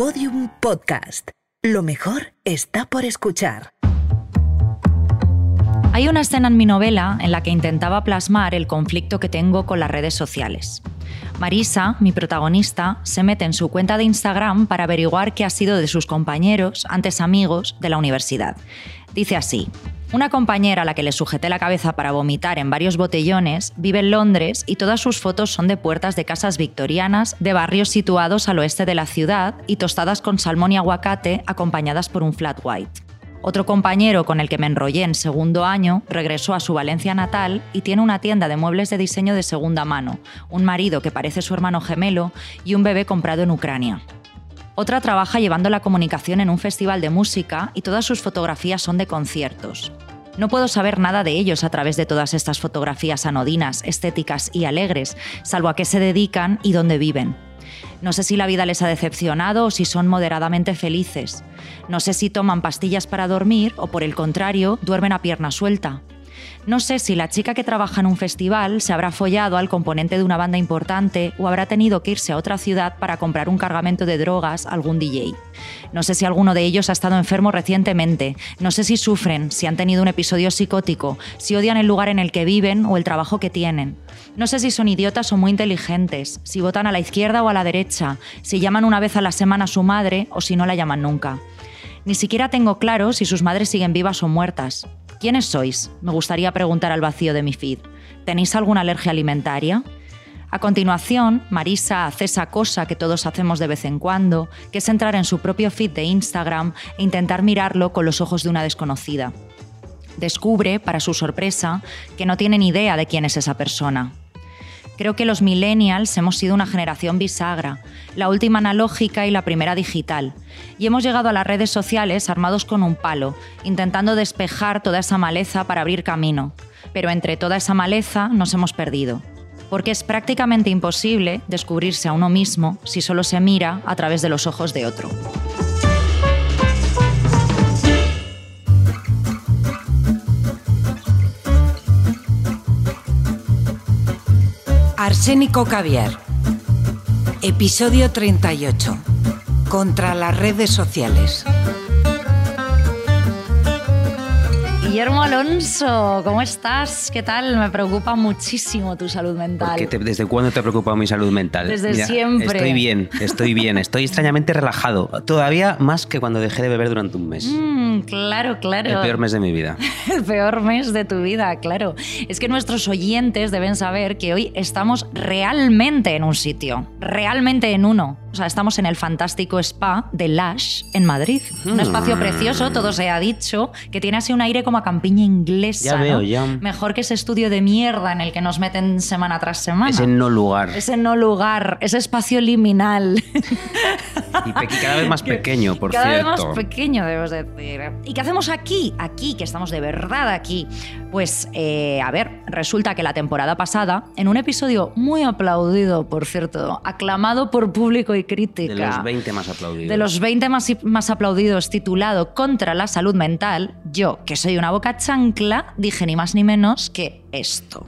Podium Podcast. Lo mejor está por escuchar. Hay una escena en mi novela en la que intentaba plasmar el conflicto que tengo con las redes sociales. Marisa, mi protagonista, se mete en su cuenta de Instagram para averiguar qué ha sido de sus compañeros, antes amigos, de la universidad. Dice así, una compañera a la que le sujeté la cabeza para vomitar en varios botellones vive en Londres y todas sus fotos son de puertas de casas victorianas, de barrios situados al oeste de la ciudad y tostadas con salmón y aguacate acompañadas por un flat white. Otro compañero con el que me enrollé en segundo año regresó a su Valencia natal y tiene una tienda de muebles de diseño de segunda mano, un marido que parece su hermano gemelo y un bebé comprado en Ucrania. Otra trabaja llevando la comunicación en un festival de música y todas sus fotografías son de conciertos. No puedo saber nada de ellos a través de todas estas fotografías anodinas, estéticas y alegres, salvo a qué se dedican y dónde viven. No sé si la vida les ha decepcionado o si son moderadamente felices. No sé si toman pastillas para dormir o por el contrario duermen a pierna suelta. No sé si la chica que trabaja en un festival se habrá follado al componente de una banda importante o habrá tenido que irse a otra ciudad para comprar un cargamento de drogas a algún DJ. No sé si alguno de ellos ha estado enfermo recientemente. No sé si sufren, si han tenido un episodio psicótico, si odian el lugar en el que viven o el trabajo que tienen. No sé si son idiotas o muy inteligentes, si votan a la izquierda o a la derecha, si llaman una vez a la semana a su madre o si no la llaman nunca. Ni siquiera tengo claro si sus madres siguen vivas o muertas. ¿Quiénes sois? Me gustaría preguntar al vacío de mi feed. ¿Tenéis alguna alergia alimentaria? A continuación, Marisa hace esa cosa que todos hacemos de vez en cuando, que es entrar en su propio feed de Instagram e intentar mirarlo con los ojos de una desconocida. Descubre, para su sorpresa, que no tiene ni idea de quién es esa persona. Creo que los millennials hemos sido una generación bisagra, la última analógica y la primera digital, y hemos llegado a las redes sociales armados con un palo, intentando despejar toda esa maleza para abrir camino. Pero entre toda esa maleza nos hemos perdido, porque es prácticamente imposible descubrirse a uno mismo si solo se mira a través de los ojos de otro. Arsénico Caviar. Episodio 38. Contra las redes sociales. Guillermo Alonso, ¿cómo estás? ¿Qué tal? Me preocupa muchísimo tu salud mental. ¿Qué te- ¿Desde cuándo te ha preocupado mi salud mental? Desde siempre. Estoy bien, estoy bien, estoy extrañamente relajado. Todavía más que cuando dejé de beber durante un mes. Mm, claro, claro. El peor mes de mi vida. El peor mes de tu vida, claro. Es que nuestros oyentes deben saber que hoy estamos realmente en un sitio, realmente en uno. O sea, estamos en el fantástico spa de Lash en Madrid. Un Mm. espacio precioso, todo se ha dicho, que tiene así un aire como a campiña inglesa. Ya veo, ¿no? ya. Mejor que ese estudio de mierda en el que nos meten semana tras semana. Ese no lugar. Ese no lugar, ese espacio liminal. Y cada vez más pequeño, por Cada cierto. vez más pequeño, debemos decir. ¿Y qué hacemos aquí? Aquí, que estamos de verdad aquí. Pues, eh, a ver, resulta que la temporada pasada, en un episodio muy aplaudido, por cierto, aclamado por público y crítica. De los 20 más aplaudidos. De los 20 más, más aplaudidos, titulado Contra la salud mental, yo, que soy una boca chancla, dije ni más ni menos que esto.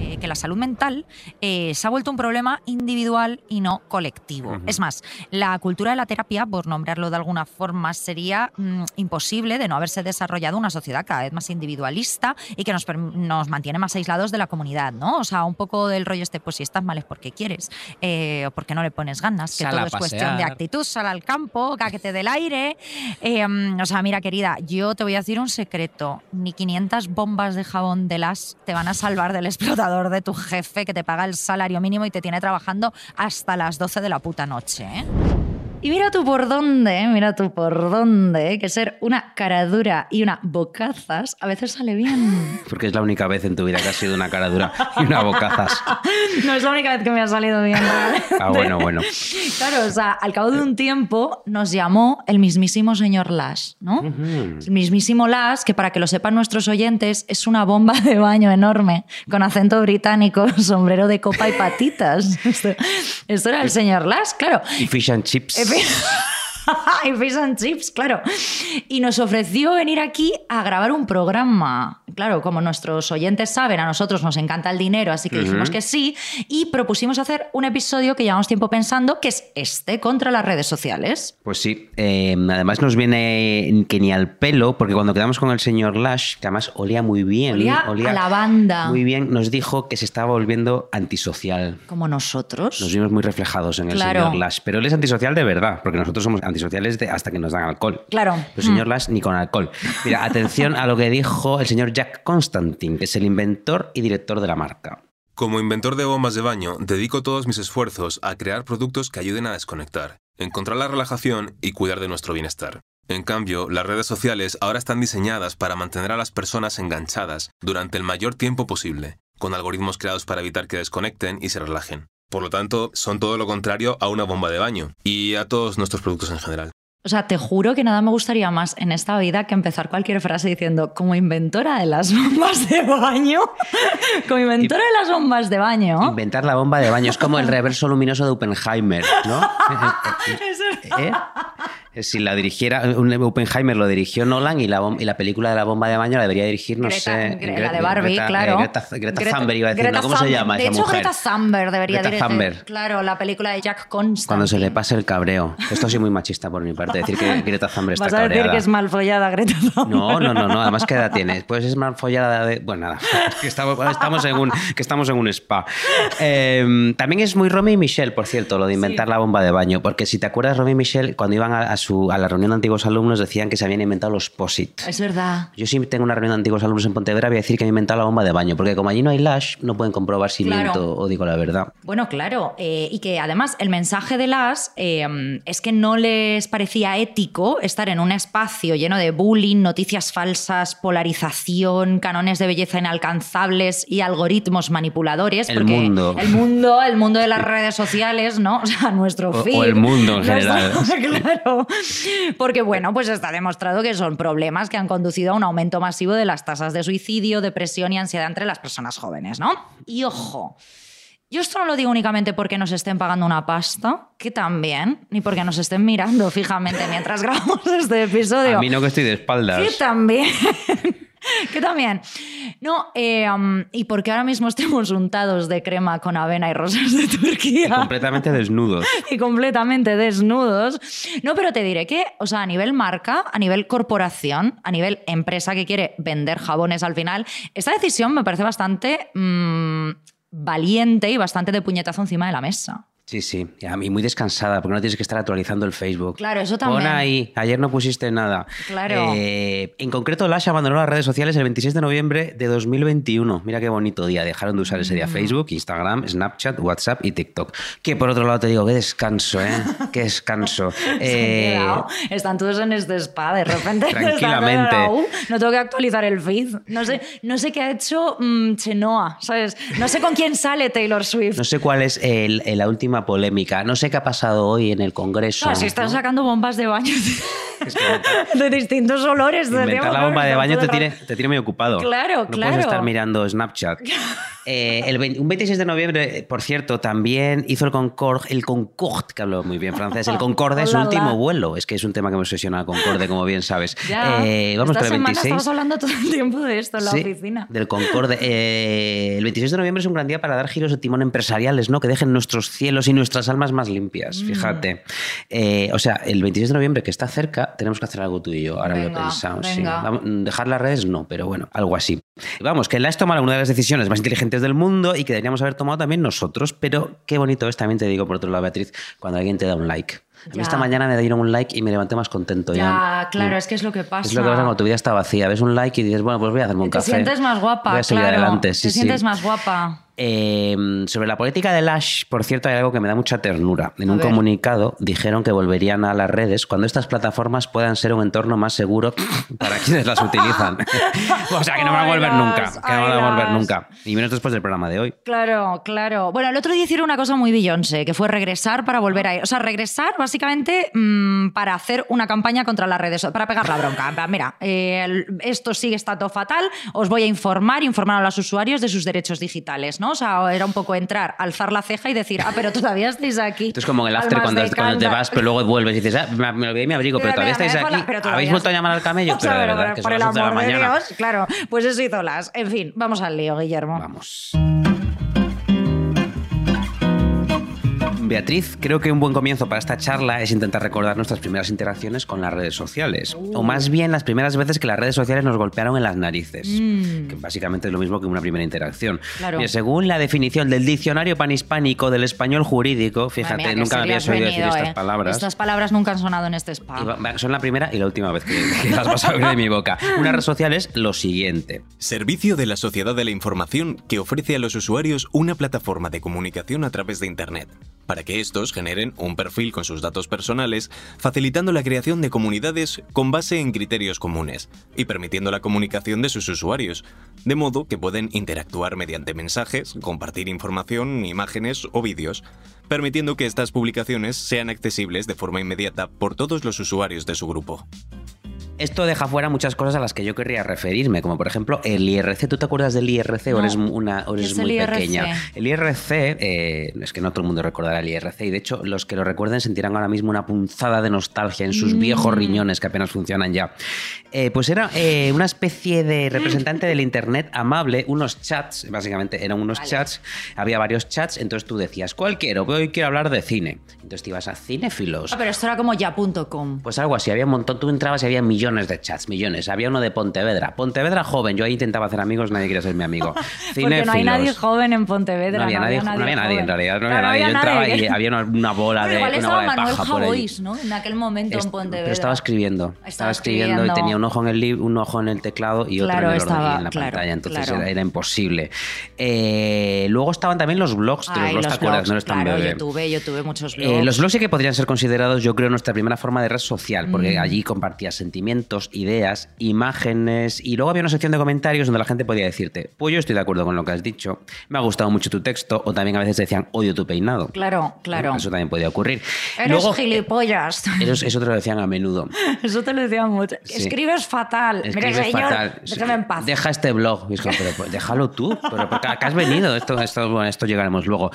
Eh, que la salud mental eh, se ha vuelto un problema individual y no colectivo. Es más, la cultura de la terapia, por nombrarlo de alguna forma, sería mm, imposible de no haberse desarrollado una sociedad cada vez más individualista y que nos, nos mantiene más aislados de la comunidad, ¿no? O sea, un poco del rollo este, pues si estás mal es porque quieres eh, o porque no le pones ganas, que Sal todo es cuestión de actitud, sal al campo, cáquete del aire. Mm, o sea, mira, querida, yo te voy a decir un secreto. Ni 500 bombas de jabón de las te van a salvar del explotador de tu jefe que te paga el salario mínimo y te tiene trabajando hasta las 12 de la puta noche. ¿eh? Y mira tú por dónde, mira tú por dónde, que ser una cara dura y una bocazas a veces sale bien. Porque es la única vez en tu vida que has sido una cara dura y una bocazas. No es la única vez que me ha salido bien. Ah, bueno, bueno. Claro, o sea, al cabo de un tiempo nos llamó el mismísimo señor Lash, ¿no? El mismísimo Lash, que para que lo sepan nuestros oyentes, es una bomba de baño enorme, con acento británico, sombrero de copa y patitas. Esto, esto era el señor Lash, claro. Y fish and chips. En fin. y fish and chips, claro. Y nos ofreció venir aquí a grabar un programa. Claro, como nuestros oyentes saben, a nosotros nos encanta el dinero, así que dijimos que sí. Y propusimos hacer un episodio que llevamos tiempo pensando, que es este, contra las redes sociales. Pues sí, eh, además nos viene que ni al pelo, porque cuando quedamos con el señor Lash, que además olía muy bien, Olía a lavanda. muy bien, nos dijo que se estaba volviendo antisocial. Como nosotros. Nos vimos muy reflejados en el señor Lash, pero él es antisocial de verdad, porque nosotros somos antisociales de- hasta que nos dan alcohol. Claro. El señor Lash ni con alcohol. Mira, atención a lo que dijo el señor Jack Constantine, que es el inventor y director de la marca. Como inventor de bombas de baño, dedico todos mis esfuerzos a crear productos que ayuden a desconectar, encontrar la relajación y cuidar de nuestro bienestar. En cambio, las redes sociales ahora están diseñadas para mantener a las personas enganchadas durante el mayor tiempo posible, con algoritmos creados para evitar que desconecten y se relajen. Por lo tanto, son todo lo contrario a una bomba de baño y a todos nuestros productos en general. O sea, te juro que nada me gustaría más en esta vida que empezar cualquier frase diciendo, como inventora de las bombas de baño, como inventora de las bombas de baño. Inventar la bomba de baño es como el reverso luminoso de Oppenheimer, ¿no? ¿Eh? Si la dirigiera, un Oppenheimer lo dirigió Nolan y la, y la película de la bomba de baño la debería dirigir, no Greta- sé. Gre- Gre- la de Barbie, Greta, eh, claro. Greta, Greta Thunberg iba a decir, Greta ¿no? ¿cómo se llama De esa hecho, mujer? Greta Thunberg debería Greta dirigir. Thunberg. Claro, la película de Jack Constantine. Cuando se le pase el cabreo. Esto ha sido muy machista por mi parte, decir que Greta Thunberg está Vas a decir cabreada. que es mal follada Greta Thunberg. No, no, no, no. Además, ¿qué edad tienes? Pues es más follada de. Bueno, nada. Que estamos, estamos en un, que estamos en un spa. Eh, también es muy Romy y Michelle, por cierto, lo de inventar la bomba de baño. Porque si te acuerdas, Romy y Michelle, cuando iban a, a su, a la reunión de antiguos alumnos, decían que se habían inventado los POSIT. Es verdad. Yo sí tengo una reunión de antiguos alumnos en Pontevedra, voy a decir que me he inventado la bomba de baño. Porque como allí no hay lash, no pueden comprobar si Claro. miento o digo la verdad. Bueno, claro, eh, y que además el mensaje de las eh, es que no les parecía ético estar en un espacio lleno de bullying, noticias falsas, polarización, canones de belleza inalcanzables y algoritmos manipuladores. El porque mundo. El mundo, el mundo de las redes sociales, ¿no? O sea, nuestro O- o feed. el mundo en general. claro. Porque, bueno, pues está demostrado que son problemas que han conducido a un aumento masivo de las tasas de suicidio, depresión y ansiedad entre las personas jóvenes, ¿no? Y ojo. Yo esto no lo digo únicamente porque nos estén pagando una pasta, que también, ni porque nos estén mirando fijamente mientras grabamos este episodio. A mí no que estoy de espaldas. Que también. que también. No, eh, um, y porque ahora mismo estemos untados de crema con avena y rosas de Turquía. Completamente desnudos. y completamente desnudos. No, pero te diré que, o sea, a nivel marca, a nivel corporación, a nivel empresa que quiere vender jabones al final, esta decisión me parece bastante mm, valiente y bastante de puñetazo encima de la mesa. Sí, sí. Y a mí muy descansada, porque no tienes que estar actualizando el Facebook. Claro, eso Pon también. ahí, ayer no pusiste nada. Claro. Eh, en concreto, Lash abandonó las redes sociales el 26 de noviembre de 2021. Mira qué bonito día. Dejaron de usar ese Mm. día Facebook, Instagram, Snapchat, WhatsApp y TikTok. Que por otro lado te digo, qué descanso, ¿eh? Qué descanso. Eh. Están todos en este spa, de repente. Tranquilamente. todos, "Uh, no tengo que actualizar el feed. No sé, no sé qué ha hecho mm, Chenoa, ¿sabes? No sé con quién sale Taylor Swift. no sé cuál es el- el- la última polémica. No sé qué ha pasado hoy en el Congreso. No, si están ¿no? sacando bombas de baño Es que de distintos olores. Inventar la bomba de baño te tiene, te tiene muy ocupado. Claro, no claro. puedes estar mirando Snapchat. Eh, el 20 un 26 de noviembre, por cierto, también hizo el Concorde, el Concorde, que hablo muy bien francés, el Concorde es su último vuelo. Es que es un tema que me obsesiona el Concorde, como bien sabes. Ya. Eh, vamos Esta con el semana 26. estamos hablando todo el tiempo de esto en la Sí, oficina. Del Concorde. Eh, el 26 de noviembre es un gran día para dar giros de timón empresariales, ¿no? Que dejen nuestros cielos y nuestras almas más Mm. limpias, fíjate. Eh, o sea, el 26 de noviembre, que está cerca, tenemos que hacer algo tú y yo. Ahora lo he Venga, pensado. sí. venga. Mm, dejar las redes no, pero bueno, algo así. Vamos, que la has tomado una de las decisiones más inteligentes del mundo y que deberíamos haber tomado también nosotros, pero qué bonito es, también te digo por otro lado, Beatriz, cuando alguien te da un like. A mí Ya. esta mañana me dieron un like y me levanté más contento ya. Ya, claro, Mm. es que es lo que pasa. Es lo que pasa cuando tu vida está vacía. Ves un like y dices, bueno, pues voy a hacerme un Te café. sientes más guapa, Voy a seguir claro. adelante. Sí, Te sí. sientes más guapa. Eh, sobre la política de Lash, por cierto, hay algo que me da mucha ternura. En A un ver. comunicado dijeron que volverían a las redes cuando estas plataformas puedan ser un entorno más seguro para quienes las utilizan. o sea, que no van a volver nunca. Que no van a volver nunca. Y menos después del programa de hoy. Claro, claro. Bueno, el otro día hicieron una cosa muy Beyoncé, que fue regresar para volver a ir. O sea, regresar básicamente mm, para hacer una campaña contra las redes, para pegar la bronca. Mira, eh, esto sigue estando fatal, os voy a informar, informar a los usuarios de sus derechos digitales, ¿no? ¿No? O sea, era un poco entrar, alzar la ceja y decir, ah, pero todavía estáis aquí. Esto es como el after cuando, cuando te vas, pero luego vuelves y dices, ah, me, me olvidé mi abrigo, pero, Pero todavía estáis aquí. la- pero todavía Habéis vuelto a llamar al camello, pero de verdad que por son el 8 de la amor de mañana. Dios, claro, pues eso hizo las. En fin, vamos al lío, Guillermo. Vamos. Beatriz, creo que un buen comienzo para esta charla es intentar recordar nuestras primeras interacciones con las redes sociales. O más bien las primeras veces que las redes sociales nos golpearon en las narices. Que básicamente es lo mismo que una primera interacción. Mm. Claro. Mira, según la definición del diccionario panhispánico del español jurídico, fíjate, mía, nunca habías oído decir estas eh. palabras. Estas palabras nunca han sonado en este spa. Son la primera y la última vez que, que las vas a oír de mi boca. Una red social es lo siguiente. Servicio de la Sociedad de la Información que ofrece a los usuarios una plataforma de comunicación a través de Internet, para que estos generen un perfil con sus datos personales, facilitando la creación de comunidades con base en criterios comunes y permitiendo la comunicación de sus usuarios, de modo que pueden interactuar mediante mensajes, compartir información, imágenes o vídeos, permitiendo que estas publicaciones sean accesibles de forma inmediata por todos los usuarios de su grupo. Esto deja fuera muchas cosas a las que yo querría referirme, como por ejemplo el IRC. ¿Tú te acuerdas del IRC o eres, una, o ¿Qué eres el muy pequeña? El IRC, eh, es que no todo el mundo recordará el IRC, y de hecho los que lo recuerden sentirán ahora mismo una punzada de nostalgia en sus Mm. viejos riñones que apenas funcionan ya. Eh, pues era eh, una especie de representante del Internet amable, unos chats, básicamente eran unos chats, había varios chats, entonces tú decías, ¿cuál quiero? Hoy quiero hablar de cine. Entonces te ibas a cinéfilos. Ah, pero esto era como ya.com. Pues algo así, había un montón, tú entrabas y había millones de chats, millones. Había uno de Pontevedra, Pontevedra joven, yo ahí intentaba hacer amigos, nadie quería ser mi amigo. Porque no hay nadie joven en Pontevedra. No había, nadie, no había nadie, en realidad, no Claro, había nadie. Yo entraba nadie. y había una, una bola Bueno, de, igual una estaba bola de Manuel paja por. Javois, ¿no? En aquel momento Est- en Pontevedra. Pero estaba escribiendo, estaba, Estaba escribiendo, y escribiendo. tenía un ojo en el un ojo en el teclado y otro Claro, en, el estaba- y en la claro, pantalla, entonces claro. era, era imposible. Eh, luego estaban también los blogs, de los blogs te acuerdas, blogs, no eres tan claro, bebé. yo tuve, yo tuve muchos blogs. Eh, los blogs sí que podrían ser considerados, yo creo, nuestra primera forma de red social, porque Mm. allí compartías sentimientos, ideas, imágenes y luego había una sección de comentarios donde la gente podía decirte, pues yo estoy de acuerdo con lo que has dicho, me ha gustado mucho tu texto, o también a veces decían, odio tu peinado. Claro, claro. Eso también podía ocurrir. Eres Luego, gilipollas. eso, eso te lo decían a menudo. Eso te lo decían mucho. Sí. Escribes fatal. Escribes Mira, señor, fatal. déjame en paz. Deja este blog. Y es como, pero pues, déjalo tú. Pero porque acá has venido. Esto, esto, bueno, esto llegaremos luego.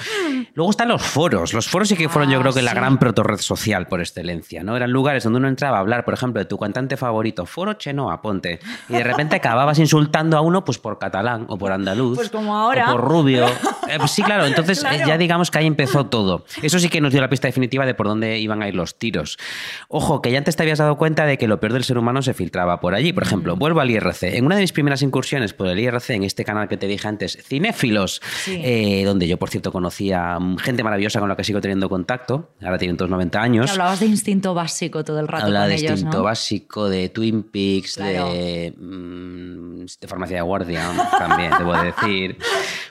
Luego están los foros. Los foros sí que fueron, yo Ah, creo que la sí. gran proto-red social por excelencia. ¿no? Eran lugares donde uno entraba a hablar, por ejemplo, de tu cantante favorito, Foro Chenoa, ponte. Y de repente acababas insultando a uno pues por catalán o por andaluz. Pues como ahora. O por rubio. Eh, pues sí, claro. Entonces eh, Claro. ya digamos que ahí empezó todo. Eso sí que nos dio la pista definitiva de por dónde iban a ir los tiros. Ojo, que ya antes te habías dado cuenta de que lo peor del ser humano se filtraba por allí. Por Mm. ejemplo, vuelvo al IRC. En una de mis primeras incursiones por el IRC, en este canal que te dije antes, Cinéfilos, Sí. eh, donde yo, por cierto, conocía mm, gente maravillosa con la que sigo teniendo contacto. Ahora tienen todos 90 Que años. hablabas de instinto básico todo el rato Habla con de ellos, instinto ¿no? básico, de Twin Peaks, Claro. de, mm, de farmacia de guardia, también, debo decir.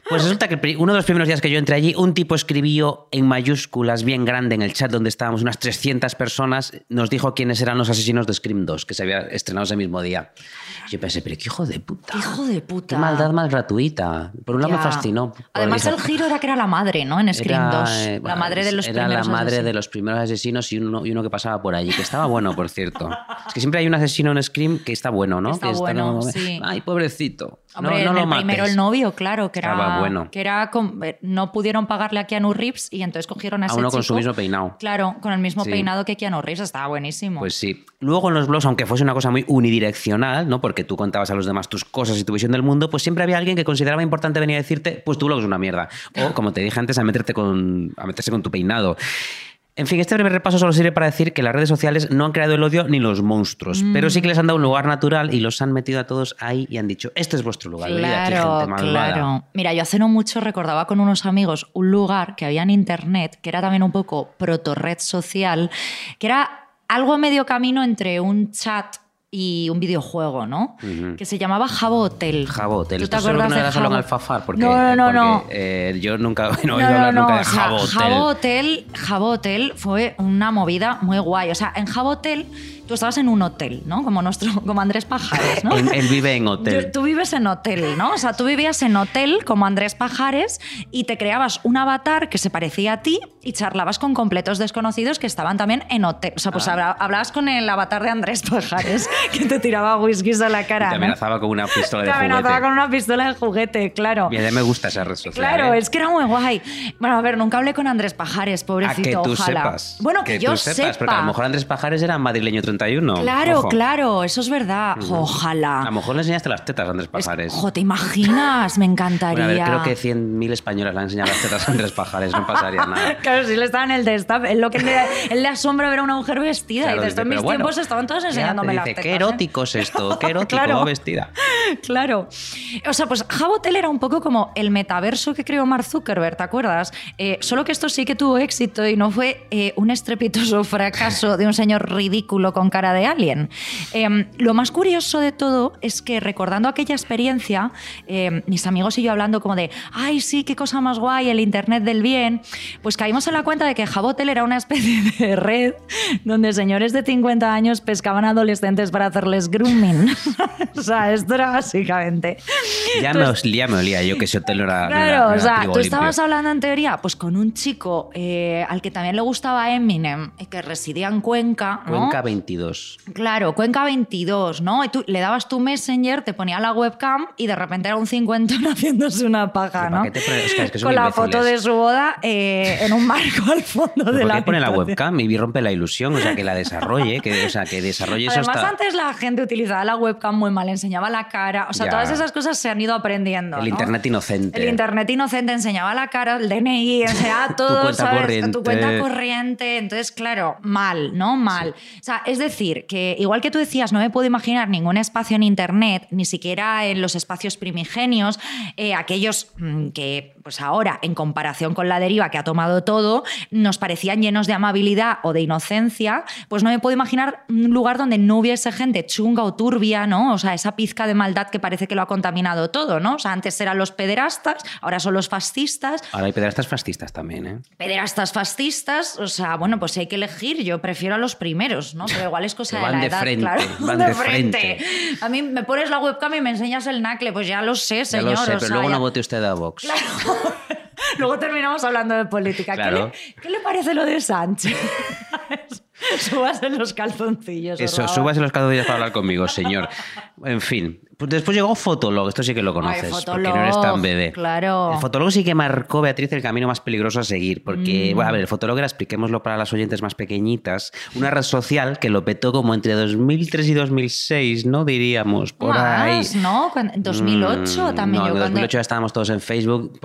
Pues resulta que uno de los primeros días que yo entré allí, un tipo escribió en mayúsculas, bien grande, en el chat donde estábamos unas 300 personas, nos dijo quiénes eran los asesinos de Scream 2, que se había estrenado ese mismo día. Yo pensé, pero qué hijo de puta. Hijo de puta. Qué maldad más gratuita. Por un lado me Ya. fascinó. porque Además, el giro era que era la madre, ¿no? En Scream era, 2. eh, la madre de los Era la primeros madre de asesinos. los primeros asesinos y uno, y uno que pasaba por allí, que estaba bueno, por cierto. Es que siempre hay un asesino en Scream que está bueno, ¿no? Está Que bueno, como, sí. Ay, pobrecito. No- Hombre, no, en lo el primero mates". el novio, claro, que era, bueno. que era con- eh, no pudieron pagarle a Keanu Reeves y entonces cogieron a A ese uno con su chico. mismo peinado. Claro, con el mismo Sí. peinado que Keanu Reeves, estaba buenísimo. Pues sí. Luego en los blogs, aunque fuese una cosa muy unidireccional, ¿no? Porque tú contabas a los demás tus cosas y tu visión del mundo, pues siempre había alguien que consideraba importante venir a decirte, pues tu blog es una mierda. O, como te dije antes, a meterte con. a meterse con tu peinado. En fin, este breve repaso solo sirve para decir que las redes sociales no han creado el odio ni los monstruos, Mm. pero sí que les han dado un lugar natural y los han metido a todos ahí y han dicho, este es vuestro lugar, Claro, gente claro. Mira, yo hace no mucho recordaba con unos amigos un lugar que había en internet, que era también un poco proto-red social, que era algo a medio camino entre un chat y un videojuego, ¿no? Que se llamaba Jabo Hotel. Jabo Hotel. ¿Tú te Esto solo acuerdas no de era solo en? Alfafar, porque, no, no, no, no. porque, eh, yo nunca no he oído hablar nunca de o sea, Jabo Hotel. Jabo Hotel, Jabo Hotel fue una movida muy guay. O sea, en Jabo Hotel tú estabas en un hotel, ¿no? Como nuestro, como Andrés Pajares, ¿no? Él, él vive en hotel. Tú vives en hotel, ¿no? O sea, tú vivías en hotel como Andrés Pajares y te creabas un avatar que se parecía a ti y charlabas con completos desconocidos que estaban también en hotel. O sea, Ah. pues habla- hablabas con el avatar de Andrés Pajares que te tiraba whiskies a la cara. Te ¿no? amenazaba con una pistola Te de amenazaba juguete. con una pistola de juguete, claro. Y a mí me gusta esa red social. Claro, ¿eh? es que era muy guay. Bueno, a ver, nunca hablé con Andrés Pajares, A pobrecito, que tú ojalá. sepas. Bueno, que, yo tú sepas, porque a lo mejor Andrés Pajares era madrileño 31. Claro, Ojo. claro, eso es verdad. Ojalá. A lo mejor le enseñaste las tetas a Andrés Es- Pajares. Ojo, ¿te imaginas? Me encantaría. Bueno, a ver, creo que 100.000 españolas le han enseñado las tetas a Andrés Pajares, no pasaría nada. Claro, si él estaba en el destape, él lo que le, él le asombra ver a una mujer vestida. Claro, y en pero mis bueno, tiempos estaban todos te enseñándome las tetas. Qué ¿eh?". erótico es esto, qué erótico, Claro. vestida. Claro. O sea, pues Jabotel era un poco como el metaverso que creó Mark Zuckerberg, ¿te acuerdas? Eh, solo que esto sí que tuvo éxito y no fue eh, un estrepitoso fracaso de un señor ridículo con cara de alien. Eh, lo más curioso de todo es que recordando aquella experiencia, eh, mis amigos y yo hablando como de, ay, sí, qué cosa más guay, el Internet del bien, pues caímos en la cuenta de que Jabotel era una especie de red donde señores de 50 años pescaban adolescentes para hacerles grooming. o sea, esto era básicamente. Ya Tú me, ya me olía yo que ese hotel no era. no era- Claro, no o era sea, tú limpio. estabas hablando en teoría pues con un chico eh, al que también le gustaba Eminem, eh, que residía en Cuenca, ¿no? Cuenca 22. Claro, Cuenca 22, ¿no? Y tú le dabas tu Messenger, te ponía la webcam y de repente era un cincuentón haciéndose una paja, ¿Pero ¿no? para qué te pones- es que- es que son Con la imbéciles. foto de su boda eh, en un marco al fondo ¿Pero de ¿Por la qué pone la webcam y rompe la ilusión? O sea, que la desarrolle, que, o sea, que desarrolle eso Además, hasta... antes la gente utilizaba la webcam muy mal, enseñaba la cara. O sea, Ya. todas esas cosas se han ido aprendiendo. El ¿no? internet inocente. El internet inocente enseñaba la cara, el DNI, enseñaba todo, cuenta ¿sabes? corriente. Tu cuenta corriente. Entonces, claro, mal, ¿no? Mal. O sea, es decir, que igual que tú decías, no me puedo imaginar ningún espacio en internet, ni siquiera en los espacios primigenios, eh, aquellos mm, que, pues ahora, en comparación con la deriva que ha tomado todo, nos parecían llenos de amabilidad o de inocencia, pues no me puedo imaginar un lugar donde no hubiese gente chunga o turbia, ¿no? O sea, esa pizca de maldad que parece que lo ha contaminado todo, ¿no? O sea, antes eran los pederastas, ahora son los fascistas. Ahora hay pederastas fascistas también, ¿eh? Pederastas fascistas, o sea, bueno, pues si hay que elegir, yo prefiero a los primeros, ¿no? Pero igual es cosa de la de edad, frente, claro. van de frente. A mí me pones la webcam y me enseñas el nacle, pues ya lo sé, Ya señor. lo sé, o pero sea, luego ya- no vote usted a Vox. Luego terminamos hablando de política. ¿Qué le- ¿Qué, le, parece lo de Sánchez? Subas en los calzoncillos. Eso, favor. súbase los calzoncillos para hablar conmigo, señor. En fin. Después llegó Fotolog, esto sí que lo conoces, porque no eres tan bebé. claro. El Fotolog sí que marcó, Beatriz, el camino más peligroso a seguir, porque, Mm. bueno, a ver, el Fotolog era, expliquémoslo para las oyentes más pequeñitas, una red social que lo petó como entre 2003 y 2006, ¿no? Diríamos, por ahí. Más, ¿no? Cuando- En 2008 Mm, también no, yo en cuando... 2008 ya estábamos todos en Facebook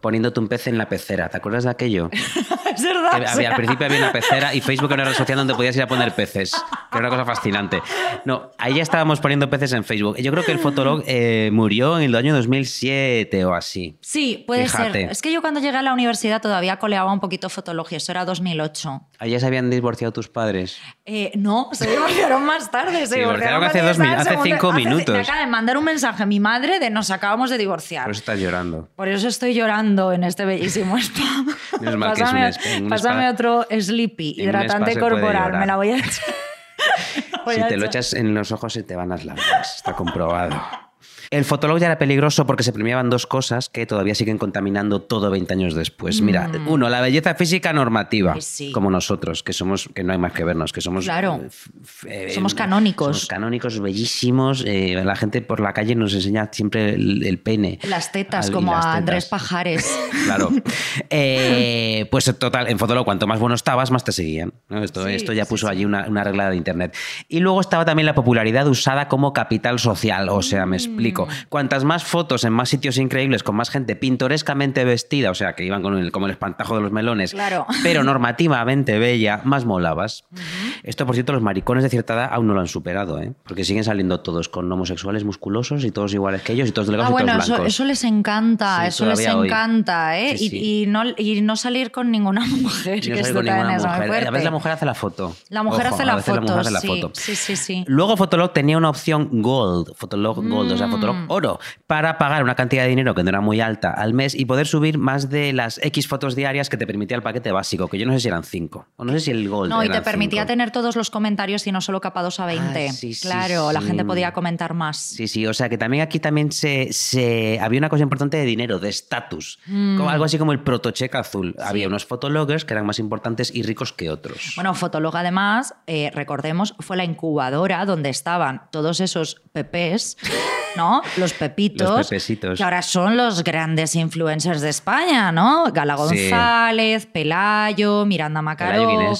poniéndote un pez en la pecera. ¿Te acuerdas de aquello? es verdad. Que o había- sea, al principio había una pecera y Facebook era una red social donde podías ir a poner peces, que era una cosa fascinante. No, ahí ya estábamos poniendo peces en Facebook. Yo creo que el Fotolog eh, murió en el año 2007 o así. Sí, puede Fíjate. ser. Es que yo cuando llegué a la universidad todavía coleaba un poquito fotología, eso era 2008. Ahí ya se habían divorciado tus padres. Eh, no, se divorciaron más tarde. Se, Se divorciaron hace dos en hace cinco hace- minutos. Me acaba de mandar un mensaje a mi madre de nos acabamos de divorciar. Por eso estás llorando. Por eso estoy llorando en este bellísimo spa. Menos mal que es un un pásame spa- otro Sleepy, hidratante corporal. Llorar. Me la voy a echar. Voy Si a te lo echas en los ojos se te van las lágrimas. Está comprobado. El Fotolog ya era peligroso porque se premiaban dos cosas que todavía siguen contaminando todo 20 años después. Mira, uno, la belleza física normativa, Mm. Sí. como nosotros, que somos, que no hay más que vernos, que somos Claro. eh, eh, Somos canónicos. somos canónicos, bellísimos. eh, la gente por la calle nos enseña siempre el, el pene. Las tetas, Al- como las a tetas. Andrés Pajares. Claro. Eh, pues total, en Fotolog, cuanto más bueno estabas, más te seguían. ¿no? Esto, Sí, esto ya puso sí. allí una, una regla de Internet. Y luego estaba también la popularidad usada como capital social. O sea, me explico. Mm. Cuantas más fotos en más sitios increíbles, con más gente pintorescamente vestida, o sea, que iban con el, como el espantajo de los melones, Claro. pero normativamente bella, más molabas. Esto, por cierto, los maricones de cierta edad aún no lo han superado, ¿eh? porque siguen saliendo todos con homosexuales musculosos y todos iguales que ellos y todos delgados Ah, y bueno, todos eso, blancos. eso les encanta, Sí, eso les hoy. encanta, ¿eh? Sí, Y- sí. Y, no, y no salir con ninguna mujer. Y no que es mujer. A veces la mujer hace la foto. La mujer Ojo, hace la foto, mujer hace la foto. sí, sí, sí. Luego Fotolog tenía una opción Gold, Fotolog Gold, o sea, Mm. Oro, para pagar una cantidad de dinero que no era muy alta al mes y poder subir más de las X fotos diarias que te permitía el paquete básico, que yo no sé si eran 5. O no sé si el Gold No, y te permitía cinco. tener todos los comentarios y no solo capados a 20. Ah, sí, sí, claro, la sí. gente podía comentar más. Sí, sí, o sea que también aquí también se, se- había una cosa importante de dinero, de estatus. Mm. Algo así como el protocheque azul. Había unos fotologgers que eran más importantes y ricos que otros. Bueno, Fotolog además, eh, recordemos, fue la incubadora donde estaban todos esos pepés, ¿no? Los pepitos. Los pepesitos. Que ahora son los grandes influencers de España, ¿no? Gala Sí. González, Pelayo, Miranda Macaró.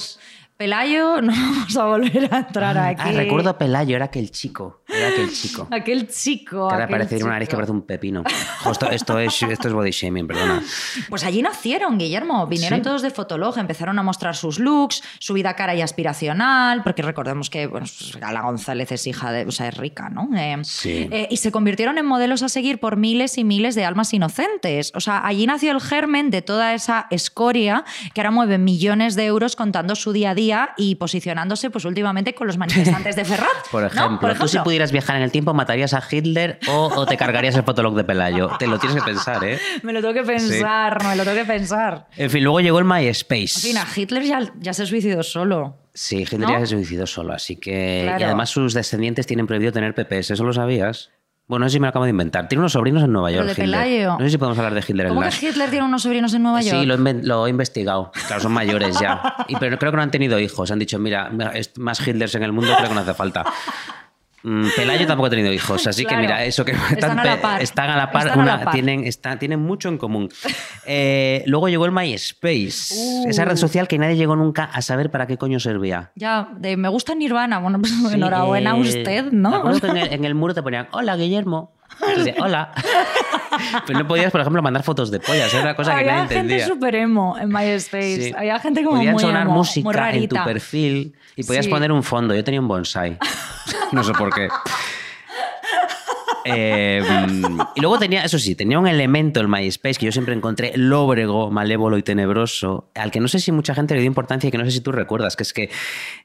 Pelayo, no vamos a volver a entrar aquí. Ah, recuerdo a Pelayo, era aquel chico. Era aquel chico. Aquel chico. Que ahora parece una nariz que parece un pepino. Esto, es, esto es body shaming, perdona. Pues allí nacieron, Guillermo. Vinieron Sí. todos de Fotolog, empezaron a mostrar sus looks, su vida cara y aspiracional, porque recordemos que bueno, pues, Gala González es hija de, o sea, es rica, ¿no? Eh, Sí. eh, y se convirtieron en modelos a seguir por miles y miles de almas inocentes. O sea, allí nació el germen de toda esa escoria que ahora mueve millones de euros contando su día a día y posicionándose, pues últimamente con los manifestantes de Ferrat. Por ¿no? ejemplo, tú si pudieras viajar en el tiempo, ¿matarías a Hitler o, o te cargarías el fotolog de Pelayo? Te lo tienes que pensar, ¿eh? Me lo tengo que pensar, me lo tengo que pensar. En fin, luego llegó el En MySpace. fin, a Hitler ya, ya se suicidó solo. Sí, Hitler ¿No? ya se suicidó solo, así que... Claro. Y además sus descendientes tienen prohibido tener PPS, ¿eso lo sabías? Bueno, no sé si me lo acabo de inventar. Tiene unos sobrinos en Nueva York, de Hitler. No sé si podemos hablar de Hitler en ¿Cómo que Lash. Hitler tiene unos sobrinos en Nueva York? Sí, lo lo he investigado. Claro, son mayores ya. Y, pero creo que no han tenido hijos. Han dicho, mira, más Hitlers en el mundo creo que no hace falta. Mm, Pelayo tampoco ha tenido hijos, así Claro. que mira, eso que Están a la par. están a la par, Están a la una- par. Tienen, está- tienen mucho en común. Eh, luego llegó el MySpace, Uh. esa red social que nadie llegó nunca a saber para qué coño servía. Ya, de me gusta Nirvana. Bueno, pues Sí, enhorabuena a eh, usted, ¿no? en el, en el muro te ponían, hola Guillermo. Entonces, hola. Pero no podías, por ejemplo, mandar fotos de pollas, era una cosa que Había nadie gente entendía. súper emo en MySpace. Sí. Había gente como Podían muy sonar emo, música muy en tu perfil y podías Sí. poner un fondo. Yo tenía un bonsai. no sé por qué. Eh, y luego tenía, eso sí, tenía un elemento el MySpace que yo siempre encontré lóbrego, malévolo y tenebroso, al que no sé si mucha gente le dio importancia y que no sé si tú recuerdas, que es que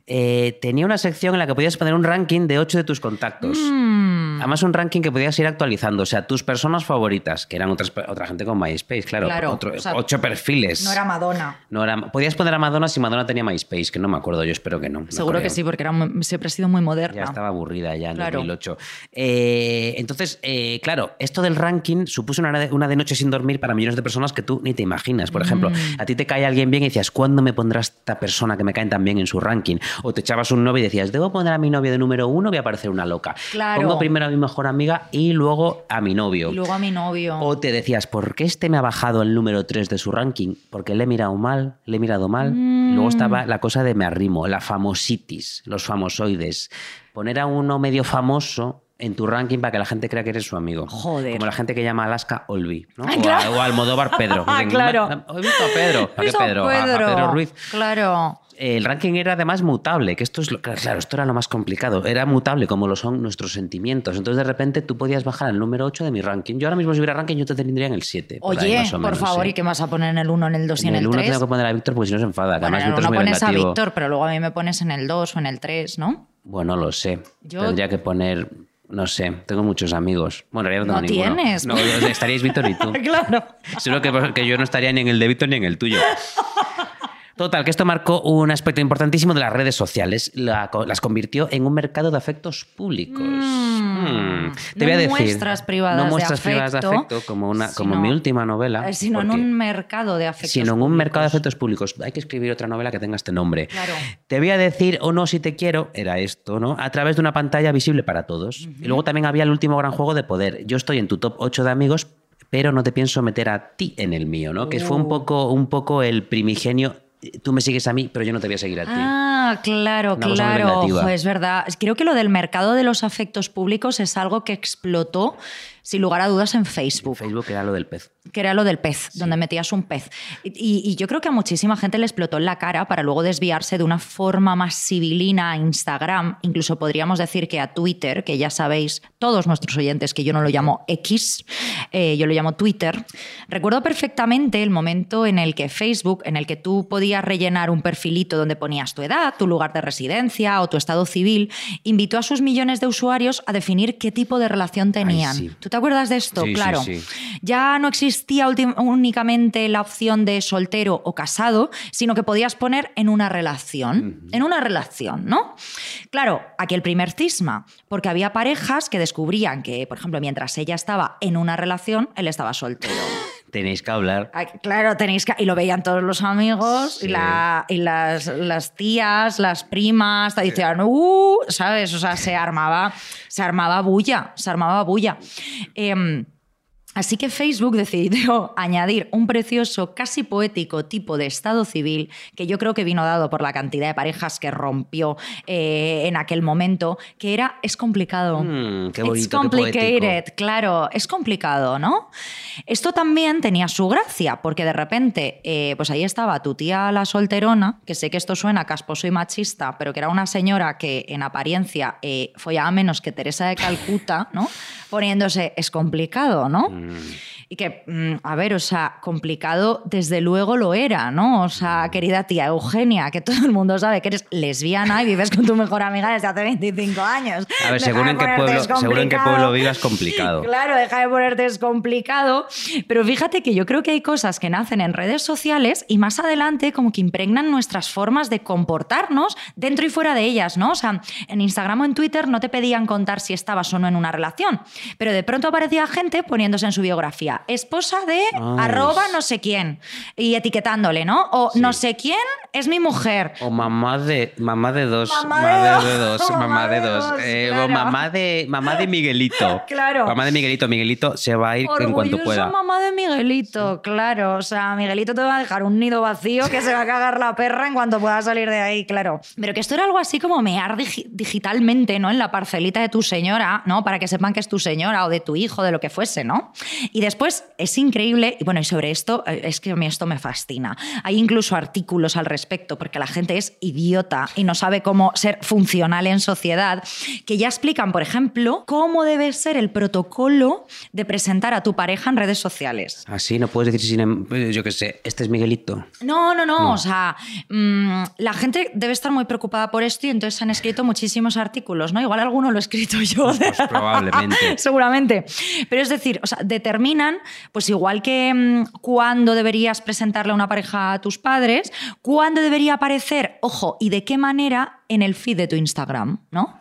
eh, tenía una sección en la que podías poner un ranking de 8 de tus contactos. Mm. Además, un ranking que podías ir actualizando, o sea, tus personas favoritas, que eran otras, otra gente con MySpace, claro, Claro, otro- o sea, ocho perfiles. No era Madonna. No era- podías poner a Madonna si Madonna tenía MySpace, que no me acuerdo, yo espero que no. no Seguro que sí, porque era siempre ha sido muy moderna. Ya estaba aburrida ya en Claro. 2008. Eh, entonces, eh, claro, esto del ranking supuso una de, una de noche sin dormir para millones de personas que tú ni te imaginas. Por ejemplo, Mm. a ti te cae alguien bien y decías, ¿cuándo me pondrá esta persona que me cae tan bien en su ranking? O te echabas un novio y decías, debo poner a mi novio de número uno, voy a parecer una loca. Claro. Pongo primero mi mejor amiga y luego a mi novio. Y luego a mi novio. O te decías, ¿por qué este me ha bajado el número 3 de su ranking? Porque le he mirado mal, le he mirado mal. Mm. Luego estaba la cosa de me arrimo, la famositis, los famosoides. Poner a uno medio famoso en tu ranking para que la gente crea que eres su amigo. Joder. Como la gente que llama a Alaska Olvi, ¿no? Ah, o, claro. a, o a Almodóvar Pedro. Claro. "Ma- He visto a Pedro. ¿A qué Eso, Pedro? A- A, Pedro Ruiz. Claro. El ranking era además mutable, que esto es lo, claro, esto era lo más complicado. Era mutable como lo son nuestros sentimientos. Entonces de repente tú podías bajar al número 8 de mi ranking. Yo ahora mismo si hubiera ranking yo te tendría en el 7. por ahí, Oye, más o por menos, favor, sí. ¿y qué vas a poner en el 1, en el 2 y En en el el 1 3? tengo que poner a Víctor porque si no se enfada. Bueno, además en el Víctor es 1 muy pones a vengativo. Víctor, pero luego a mí me pones en el 2 o en el 3, ¿no? Bueno, lo sé. Yo- Tendría que poner... No sé, tengo muchos amigos. Bueno, en realidad no tengo No ninguno. tienes. No, o sea, estaríais Víctor y tú. claro. Seguro que, que yo no estaría ni en el de Víctor ni en el tuyo. Total, que esto marcó un aspecto importantísimo de las redes sociales. La- las convirtió en un mercado de afectos públicos. Mm. Te no voy a decir. muestras privadas no de muestras privadas de afecto, afecto, como, una, como mi última novela. Eh, Sino en un mercado de afectos sino en un públicos. mercado de afectos públicos. Hay que escribir otra novela que tenga este nombre. Claro. Te voy a decir o no si te quiero, era esto, ¿no? A través de una pantalla visible para todos. Y luego también había el último gran juego de poder. Yo estoy en tu top 8 de amigos, pero no te pienso meter a ti en el mío, ¿no? Que fue un Uh. poco, un poco el primigenio. Tú me sigues a mí, pero yo no te voy a seguir a ti. Ah, claro, Una claro. Ojo, es verdad. Creo que lo del mercado de los afectos públicos es algo que explotó, sin lugar a dudas, en Facebook. Facebook era lo del pez. que era lo del pez, donde metías un pez. Y, y yo creo que a muchísima gente le explotó en la cara para luego desviarse de una forma más civilina a Instagram, incluso podríamos decir que a Twitter, que ya sabéis, todos nuestros oyentes, que yo no lo llamo X, eh, yo lo llamo Twitter. Recuerdo perfectamente el momento en el que Facebook, en el que tú podías rellenar un perfilito donde ponías tu edad, tu lugar de residencia o tu estado civil, invitó a sus millones de usuarios a definir qué tipo de relación tenían. sí. ¿Tú te acuerdas de esto? Sí, claro. sí. Ya no existía únicamente la opción de soltero o casado, sino que podías poner en una relación. En una relación, ¿no? Claro, aquí el primer cisma, porque había parejas que descubrían que, por ejemplo, mientras ella estaba en una relación, él estaba soltero. Tenéis que hablar. Ay, Claro, tenéis que. Y lo veían todos los amigos Sí. y, la- y las, las tías, las primas, te decían, ¡uh! ¿Sabes? O sea, se armaba, se armaba bulla, se armaba bulla. Em, Así que Facebook decidió añadir un precioso, casi poético tipo de estado civil que yo creo que vino dado por la cantidad de parejas que rompió eh, en aquel momento, que era es complicado. Mm, qué It's bonito, qué complicated, claro, es complicado, ¿no? Esto también tenía su gracia, porque de repente, eh, pues ahí estaba tu tía la solterona, que sé que esto suena casposo y machista, pero que era una señora que en apariencia eh, follaba menos que Teresa de Calcuta, ¿no? Poniéndose, es complicado, ¿no? Y que, mm, a ver, o sea, complicado desde luego lo era, ¿no? O sea, querida tía Eugenia, que todo el mundo sabe que eres lesbiana y vives con tu mejor amiga desde hace 25 años. A ver, de en, qué pueblo, según en qué pueblo vivas, complicado. Claro, deja de ponerte descomplicado. Pero fíjate que yo creo que hay cosas que nacen en redes sociales y más adelante como que impregnan nuestras formas de comportarnos dentro y fuera de ellas, ¿no? O sea, en Instagram o en Twitter no te pedían contar si estabas o no en una relación, pero de pronto aparecía gente poniéndose en su biografía, esposa de arroba no sé quién, y etiquetándole, ¿no? O no sé quién es mi mujer. O mamá de mamá de dos, Mamá mamá de dos, dos, mamá de dos, dos, Eh, o mamá de mamá de Miguelito. Claro. Mamá de Miguelito, Miguelito se va a ir en cuanto pueda. mamá de Miguelito, claro. O sea, Miguelito te va a dejar un nido vacío que se va a cagar la perra en cuanto pueda salir de ahí, claro. Pero que esto era algo así como mear digi- digitalmente, ¿no? En la parcelita de tu señora, ¿no? Para que sepan que es tu señora o de tu hijo, de lo que fuese, ¿no? Y después es increíble, y bueno, y sobre esto, eh, es que a mí esto me fascina. Hay incluso artículos al respecto, porque la gente es idiota y no sabe cómo ser funcional en sociedad, que ya explican, por ejemplo, cómo debe ser el protocolo de presentar a tu pareja en redes sociales. Así no puedes decir sin em- eh, yo qué sé, este es Miguelito. No, no, no, o sea, mm, la gente debe estar muy preocupada por esto y entonces han escrito muchísimos artículos, ¿no? Igual alguno lo he escrito yo. Pues probablemente. Seguramente. Pero es decir, o sea, determinan, pues igual que mm, cuándo deberías presentarle una pareja a tus padres, cuándo debería aparecer, ojo, y de qué manera en el feed de tu Instagram, ¿no?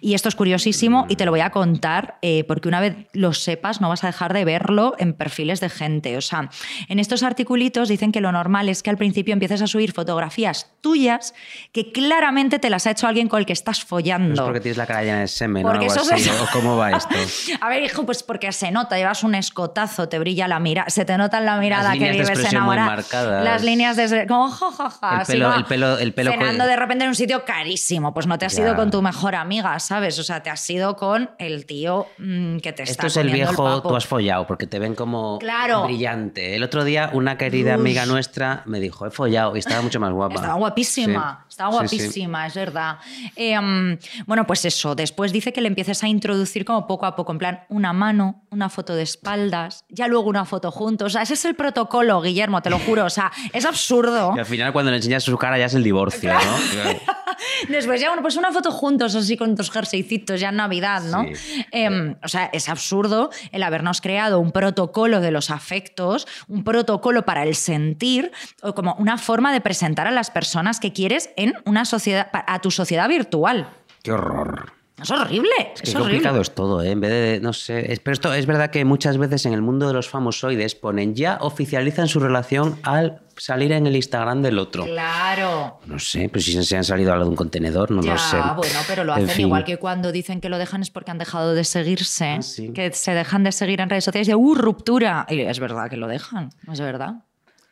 Y esto es curiosísimo y te lo voy a contar eh, porque una vez lo sepas no vas a dejar de verlo en perfiles de gente. O sea, en estos articulitos dicen que lo normal es que al principio empieces a subir fotografías tuyas que claramente te las ha hecho alguien con el que estás No es follando. porque tienes la cara llena de semen Porque o algo así. ¿O cómo va esto? A ver, hijo, pues porque se nota, llevas un escotazo, te brilla la mirada, se te nota en la mirada que vives enamorada. Las líneas de como ja, ja, ja, El pelo- el pelo- el pelo de repente en un sitio carísimo, pues no te has Ya. ido con tu mejor amiga, ¿sabes? O sea, te has ido con el tío mm, que te está Esto es el viejo tú has follado, porque te ven como Claro. brillante. El otro día una querida amiga nuestra me dijo, he follado y estaba mucho más guapa. Estaba guapísima, Sí. Sí, sí. guapísima, es verdad. Eh, mm, bueno, pues eso, después dice que le empieces a introducir como poco a poco, en plan, una mano, una foto de espaldas, ya luego una foto juntos. O sea, ese es el protocolo, Guillermo, te lo juro. O sea, es absurdo. Y al final cuando le enseñas su cara ya es el divorcio, ¿no? Claro. Después ya, bueno, pues una foto juntos, así con tus jerseycitos, ya en Navidad, ¿no? Sí. Eh, o sea, es absurdo el habernos creado un protocolo de los afectos, un protocolo para el sentir, o como una forma de presentar a las personas que quieres en una sociedad, a tu sociedad virtual. Qué horror. Es horrible, es, Qué horrible. complicado es todo, ¿eh? En vez de, no sé, es- pero esto es verdad que muchas veces en el mundo de los famosoides ponen ya oficializan su relación al salir en el Instagram del otro. Claro. No sé, pues si se han salido a lo de un contenedor, no Ya, lo sé. bueno, pero lo En hacen fin. igual que cuando dicen que lo dejan es porque han dejado de seguirse, Ah, sí. que se dejan de seguir en redes sociales de, ¡uh, ruptura! Y es verdad que lo dejan, es verdad.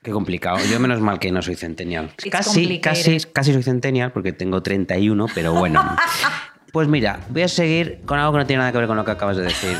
Qué complicado. Yo menos mal que no soy centennial. Casi, casi, casi soy centennial porque tengo 31, pero bueno. Pues mira, voy a seguir con algo que no tiene nada que ver con lo que acabas de decir.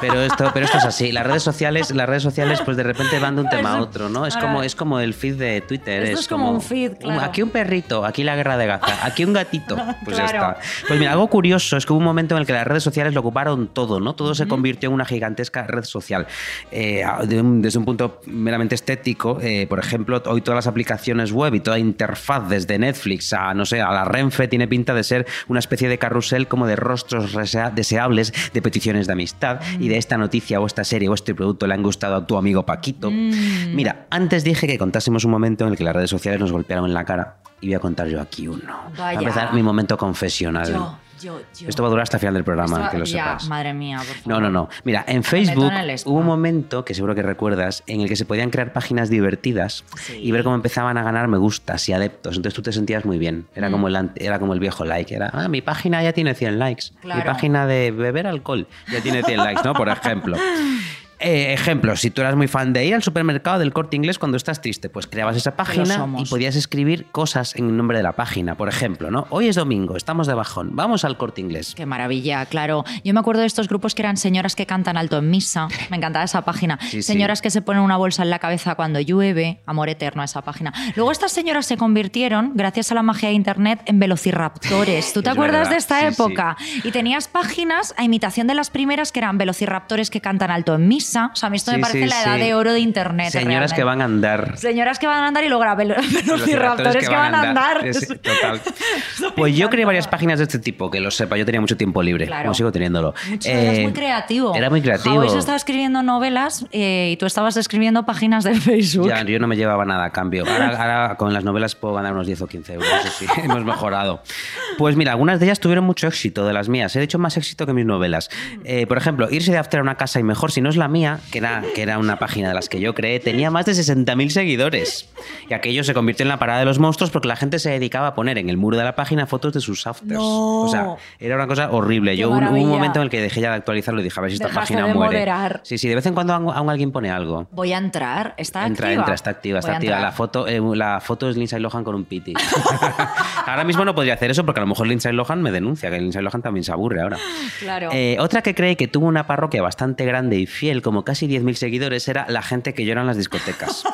Pero esto, pero esto es así. Las redes sociales, las redes sociales, pues de repente van de un tema a otro, ¿no? Es Ahora- como, es como el feed de Twitter. Esto es como un feed, claro. Aquí un perrito, aquí la guerra de Gaza, aquí un gatito. Pues ya está. Pues mira, algo curioso es que hubo un momento en el que las redes sociales lo ocuparon todo, ¿no? Todo se convirtió en una gigantesca red social. Eh, desde un punto meramente estético, eh, por ejemplo, hoy todas las aplicaciones web y toda interfaz desde Netflix a, no sé, a la Renfe tiene pinta de ser una especie de carrusel como de rostros deseables, de peticiones de amistad y y de esta noticia o esta serie o este producto le han gustado a tu amigo Paquito. Mira, antes dije que contásemos un momento en el que las redes sociales nos golpearon en la cara y voy a contar yo aquí uno. Va a Vaya. empezar mi momento confesional. Yo, yo, yo. Esto va a durar hasta el final del programa, que lo ya, sepas. madre mía, por favor. No, no, no. Mira, en Facebook en hubo un momento que seguro que recuerdas en el que se podían crear páginas divertidas Sí. y ver cómo empezaban a ganar me gustas y adeptos. Entonces tú te sentías muy bien. Era, Mm. como, el, era como el viejo like. Era, ah, mi página ya tiene 100 likes. Claro. Mi página de beber alcohol ya tiene 100 likes, ¿no? Por ejemplo. Eh, ejemplo, si tú eras muy fan de ir al supermercado del corte inglés cuando estás triste, pues creabas esa página y podías escribir cosas en el nombre de la página. Por ejemplo, ¿no? Hoy es domingo, estamos de bajón, vamos al corte inglés. Qué maravilla, claro. Yo me acuerdo de estos grupos que eran señoras que cantan alto en misa. Me encantaba esa página. Sí, sí. señoras que se ponen una bolsa en la cabeza cuando llueve. Amor eterno a esa página. Luego estas señoras se convirtieron, gracias a la magia de internet, en velociraptores. ¿Tú te Es acuerdas verdad, de esta sí, época? Y tenías páginas a imitación de las primeras que eran velociraptores que cantan alto en misa. O sea, a mí esto me parece la edad de oro de internet. Señoras que realmente. van a andar. Señoras que van a andar y luego era velo- velociraptores que van a andar. Sí, total. Pues yo creé varias páginas de este tipo, que lo sepa, yo tenía mucho tiempo libre, Claro. como sigo teniéndolo. Mucho, Eh, eras muy creativo. Era muy creativo. Se estaba escribiendo novelas eh, y tú estabas escribiendo páginas de Facebook. Ya, yo no me llevaba nada a cambio. Ahora, ahora con las novelas puedo ganar unos 10 o 15 euros, eso sí, hemos mejorado. Pues mira, algunas de ellas tuvieron mucho éxito, de las mías. He hecho más éxito que mis novelas. Eh, por ejemplo, irse de after a una casa y mejor, si no es la mía, que era, que era una página de las que yo creé, tenía más de 60.000 seguidores. Y aquello se convirtió en la parada de los monstruos porque la gente se dedicaba a poner en el muro de la página fotos de sus afters. No. O sea, era una cosa horrible. Qué yo hubo un, un momento en el que dejé ya de actualizarlo y dije, a ver si esta Dejaste página de muere. moderar. Sí, sí, de vez en cuando aún aún alguien pone algo. Voy a entrar. ¿Está Entra, activa? entra, está activa, está Voy activa. La foto, eh, la foto es Lindsay Lohan con un piti. ahora mismo no podría hacer eso porque a lo mejor Lindsay Lohan me denuncia, que Lindsay Lohan también se aburre ahora. Claro. Eh, otra que cree que tuvo una parroquia bastante grande y fiel, como casi 10.000 seguidores, era la gente que llora en las discotecas.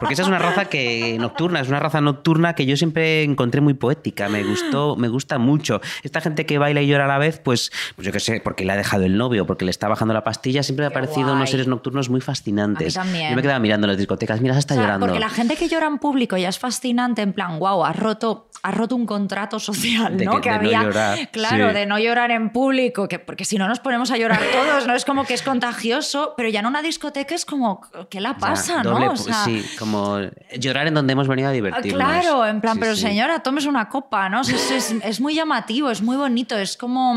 Porque esa es una raza que nocturna, es una raza nocturna que yo siempre encontré muy poética, me gustó, me gusta mucho. Esta gente que baila y llora a la vez, pues, pues yo qué sé, porque le ha dejado el novio, porque le está bajando la pastilla, siempre me ha parecido guay. unos seres nocturnos muy fascinantes. A mí también. Yo me quedaba mirando las discotecas, mira, se está O sea, llorando. Porque la gente que llora en público ya es fascinante, en plan, wow, has roto, has roto un contrato social, De ¿no? que- de no había. llorar, claro, sí. de no llorar en público, que, porque si no nos ponemos a llorar todos, ¿no? Es como que es contagioso, pero ya en una discoteca es como, ¿qué la pasa, doble no? O sea, sí, como llorar en donde hemos venido a Ah, divertirnos. Claro, en plan, Sí, pero sí. señora, tomes una copa, ¿no? Es, es- es muy llamativo, es muy bonito, es como...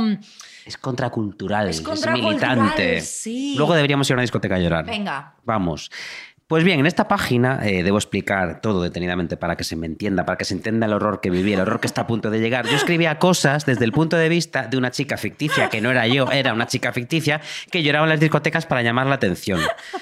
Es contracultural, Es es, contracultural, militante. sí. Luego deberíamos ir a una discoteca a llorar. Venga. Vamos. Pues bien, en esta página eh, debo explicar todo detenidamente para que se me entienda, para que se entienda el horror que viví, el horror que está a punto de llegar. Yo escribía cosas desde el punto de vista de una chica ficticia, que no era yo, era una chica ficticia, que lloraba en las discotecas para llamar la atención.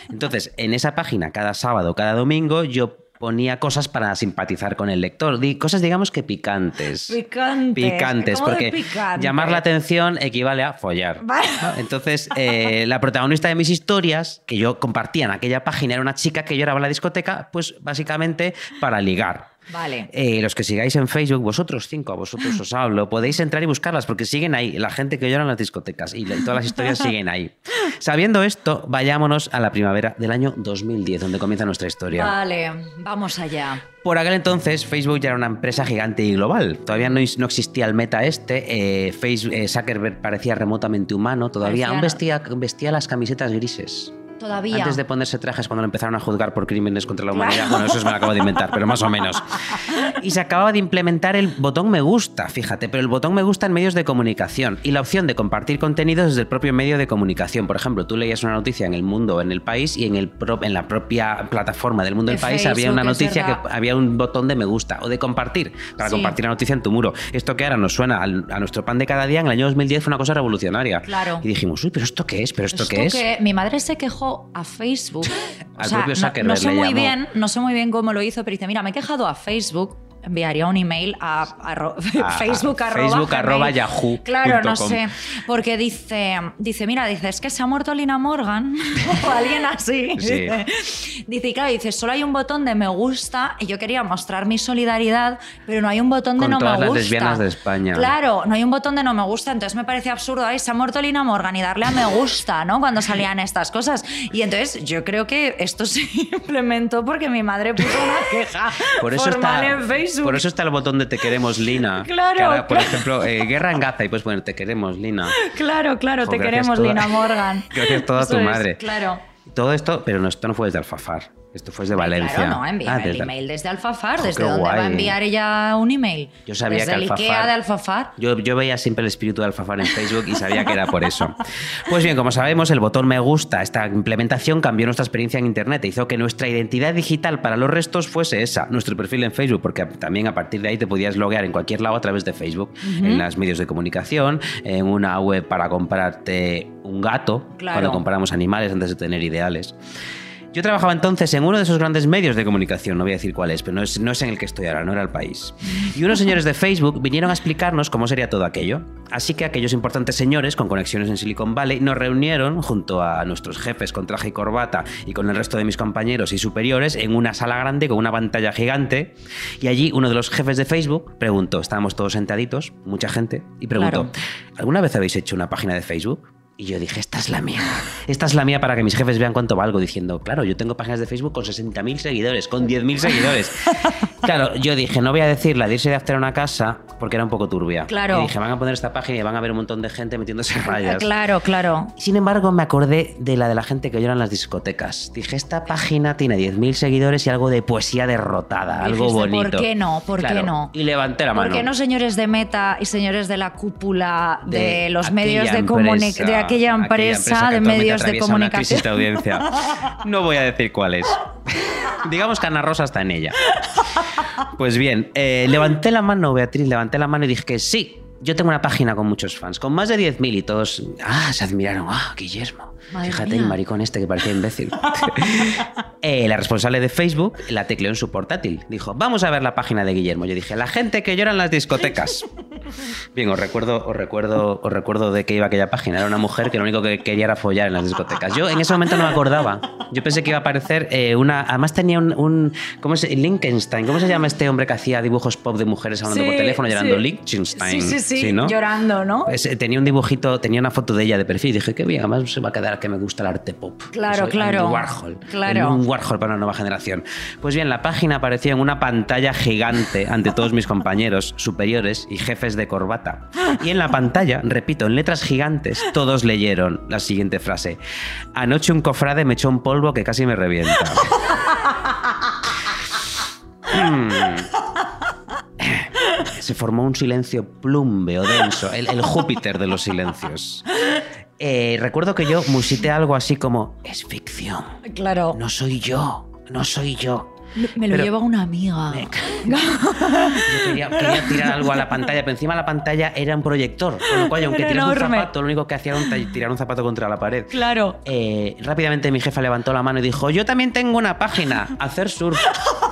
Entonces, en esa página, cada sábado, cada domingo, yo ponía cosas para simpatizar con el lector, Di- cosas digamos que picantes. Picantes. Picantes, ¿Cómo de porque picante? llamar la atención equivale a follar. Vale. ¿no? Entonces, eh, la protagonista de mis historias, que yo compartía en aquella página, era una chica que lloraba en la discoteca, pues básicamente para ligar. Vale. Eh, los que sigáis en Facebook, vosotros cinco, a vosotros os hablo, podéis entrar y buscarlas porque siguen ahí, la gente que llora en las discotecas y, todas las historias siguen ahí. Sabiendo esto, vayámonos a la primavera del año 2010, donde comienza nuestra historia. Vale, vamos allá. Por aquel entonces, Facebook ya era una empresa gigante y global. Todavía no, no existía el meta este. eh, Facebook, eh, Zuckerberg parecía remotamente humano. Todavía aún Parecía- vestía, vestía las camisetas grises. Todavía. Antes de ponerse trajes cuando lo empezaron a juzgar por crímenes contra la humanidad. Bueno, eso me lo acabo de inventar, pero más o menos. Y se acababa de implementar el botón me gusta, fíjate, pero el botón me gusta en medios de comunicación y la opción de compartir contenidos desde el propio medio de comunicación. Por ejemplo, tú leías una noticia en el mundo o en el país y en, el pro- en la propia plataforma del mundo De del país había Facebook, una es noticia que había un botón de me gusta o de compartir para Sí. compartir la noticia en tu muro. Esto que ahora nos suena al- a nuestro pan de cada día, en el año 2010 fue una cosa revolucionaria. Claro. Y dijimos, uy, pero ¿esto qué es? ¿Pero esto, Esto qué es? que mi madre se quejó a Facebook. O sea, no- sé muy bien, no sé muy bien cómo lo hizo, pero dice, mira, me he quejado a Facebook. Enviaría un email a, Facebook, a arroba Facebook arroba yahoo Claro, no com. sé. Porque dice, dice, mira, dice, es que se ha muerto Lina Morgan o alguien así. Sí. Dice, y claro, dice, solo hay un botón de me gusta y yo quería mostrar mi solidaridad, pero no hay un botón de no todas me las gusta. lesbianas de España. Claro, no hay un botón de no me gusta, entonces me parece absurdo, ay, se ha muerto Lina Morgan y darle a me gusta, ¿no? Cuando salían estas cosas. Y entonces yo creo que esto se implementó porque mi madre puso una queja Por eso formal está- en Facebook. Facebook. Por eso está el botón de te queremos, Lina. Claro, Que ahora, por claro. ejemplo, eh, guerra en Gaza y pues bueno, te queremos, Lina. Claro, claro, Jo, te queremos, toda- Lina Morgan. Gracias toda Eso tu es, madre. Claro. Todo esto, pero no, esto no fue desde Alfafar. Esto fue desde Valencia. Claro, no, envíame Ah, el desde- email desde Alfafar. Jo, ¿Desde dónde va a guay. enviar ella un email? Yo sabía desde que el Alfafar- Ikea de Alfafar. Yo, yo veía siempre el espíritu de Alfafar en Facebook y sabía que era por eso. Pues bien, como sabemos, el botón me gusta, esta implementación cambió nuestra experiencia en Internet e hizo que nuestra identidad digital para los restos fuese esa, nuestro perfil en Facebook, porque también a partir de ahí te podías loguear en cualquier lado a través de Facebook, en los medios de comunicación, en una web para comprarte un gato, Claro. cuando compramos animales antes de tener ideales. Yo trabajaba entonces en uno de esos grandes medios de comunicación, no voy a decir cuál es, pero no es, no es en el que estoy ahora, no era el país. Y unos señores de Facebook vinieron a explicarnos cómo sería todo aquello. Así que aquellos importantes señores con conexiones en Silicon Valley nos reunieron junto a nuestros jefes con traje y corbata y con el resto de mis compañeros y superiores en una sala grande con una pantalla gigante. Y allí uno de los jefes de Facebook preguntó, estábamos todos sentaditos, mucha gente, y preguntó, Claro. ¿alguna vez habéis hecho una página de Facebook? Y yo dije, esta es la mía. Esta es la mía para que mis jefes vean cuánto valgo. Diciendo, claro, yo tengo páginas de Facebook con 60.000 seguidores, con 10.000 seguidores. Claro, yo dije, no voy a decir la de irse de after a una casa porque era un poco turbia. Claro. Y dije, van a poner esta página y van a ver un montón de gente metiéndose rayas. Claro, claro. Sin embargo, me acordé de la de la gente que llora en las discotecas. Dije, esta página tiene 10.000 seguidores y algo de poesía derrotada, algo Dijiste, bonito. ¿por qué no? ¿Por qué no? Y levanté la mano. ¿Por qué no señores de Meta y señores de la cúpula de, de los medios de empresa, comunicación, aquella empresa, de medios de atraviesa una comunicación? de audiencia. No voy a decir cuál es. Digamos que Ana Rosa está en ella. Pues bien, eh, levanté la mano, Beatriz, levanté la mano y dije que sí. Yo tengo una página con muchos fans, con más de 10.000 y todos, ah, se admiraron, ah, Guillermo. Madre Fíjate mía. el maricón este que parecía imbécil. Eh, la responsable de Facebook la tecleó en su portátil. Dijo, vamos a ver la página de Guillermo. Yo dije, la gente que llora en las discotecas. Bien, os recuerdo, os recuerdo, os recuerdo de qué iba aquella página. Era una mujer que lo único que quería era follar en las discotecas. Yo en ese momento no me acordaba. Yo pensé que iba a aparecer eh, una. Además tenía un, un- ¿cómo se Liechtenstein. ¿Cómo se llama este hombre que hacía dibujos pop de mujeres hablando Sí, por teléfono llorando? sí. Liechtenstein. Sí, sí, sí, ¿no? llorando, ¿no? Pues, eh, tenía un dibujito, tenía una foto de ella de perfil. Y dije, qué bien, además se va a quedar que me gusta el arte pop. Claro, Soy claro. Andy Warhol. Claro. Un Warhol para una nueva generación. Pues bien, la página apareció en una pantalla gigante ante todos mis compañeros superiores y jefes de corbata. Y en la pantalla, repito, en letras gigantes, todos leyeron la siguiente frase. Anoche un cofrade me echó un polvo que casi me revienta. Mm. Se formó un silencio plúmbeo, denso, el, el Júpiter de los silencios. Eh, recuerdo que yo musité algo así como, es ficción, Claro. no soy yo, no soy yo. Me lo Pero- lleva una amiga. Yo quería, quería tirar algo a la pantalla, pero encima la pantalla era un proyector, con lo cual, aunque tiras un zapato, lo único que hacía era tirar un zapato contra la pared. Claro. Eh, rápidamente mi jefa levantó la mano y dijo, yo también tengo una página, hacer surf.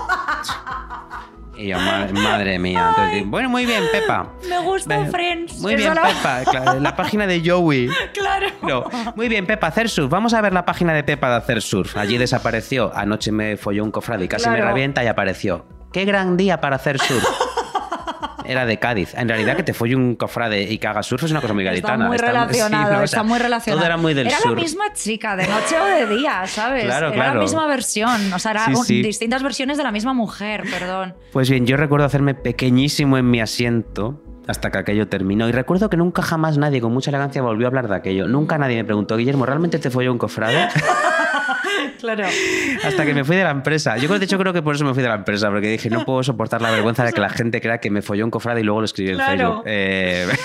Y yo, madre, madre mía. Entonces, digo, bueno, muy bien, Pepa. Me gusta Friends. Muy bien, Pepa. Claro, La página de Joey. Claro. No. Muy bien, Pepa, hacer surf. Vamos a ver la página de Pepa de hacer surf. Allí desapareció. Anoche me folló un cofrade y casi me revienta y apareció. ¡Qué gran día para hacer surf! Era de Cádiz. En realidad, que te folle un cofrade y que haga surf es una cosa muy Está gaditana. muy sí, relacionado, ¿no? O sea, está muy relacionado. Todo era muy del Era la misma chica, de noche o de día, ¿sabes? Claro, era claro. la misma versión. O sea, eran Sí, sí. distintas versiones de la misma mujer, perdón. Pues bien, yo recuerdo hacerme pequeñísimo en mi asiento hasta que aquello terminó. Y recuerdo que nunca jamás nadie con mucha elegancia volvió a hablar de aquello. Nunca nadie me preguntó, Guillermo, ¿realmente te folló un cofrade? Claro. hasta que me fui de la empresa. Yo creo- de hecho creo que por eso me fui de la empresa, porque dije, no puedo soportar la vergüenza de que la gente crea que me folló un cofrade y luego lo escribí en Claro. Facebook. Eh,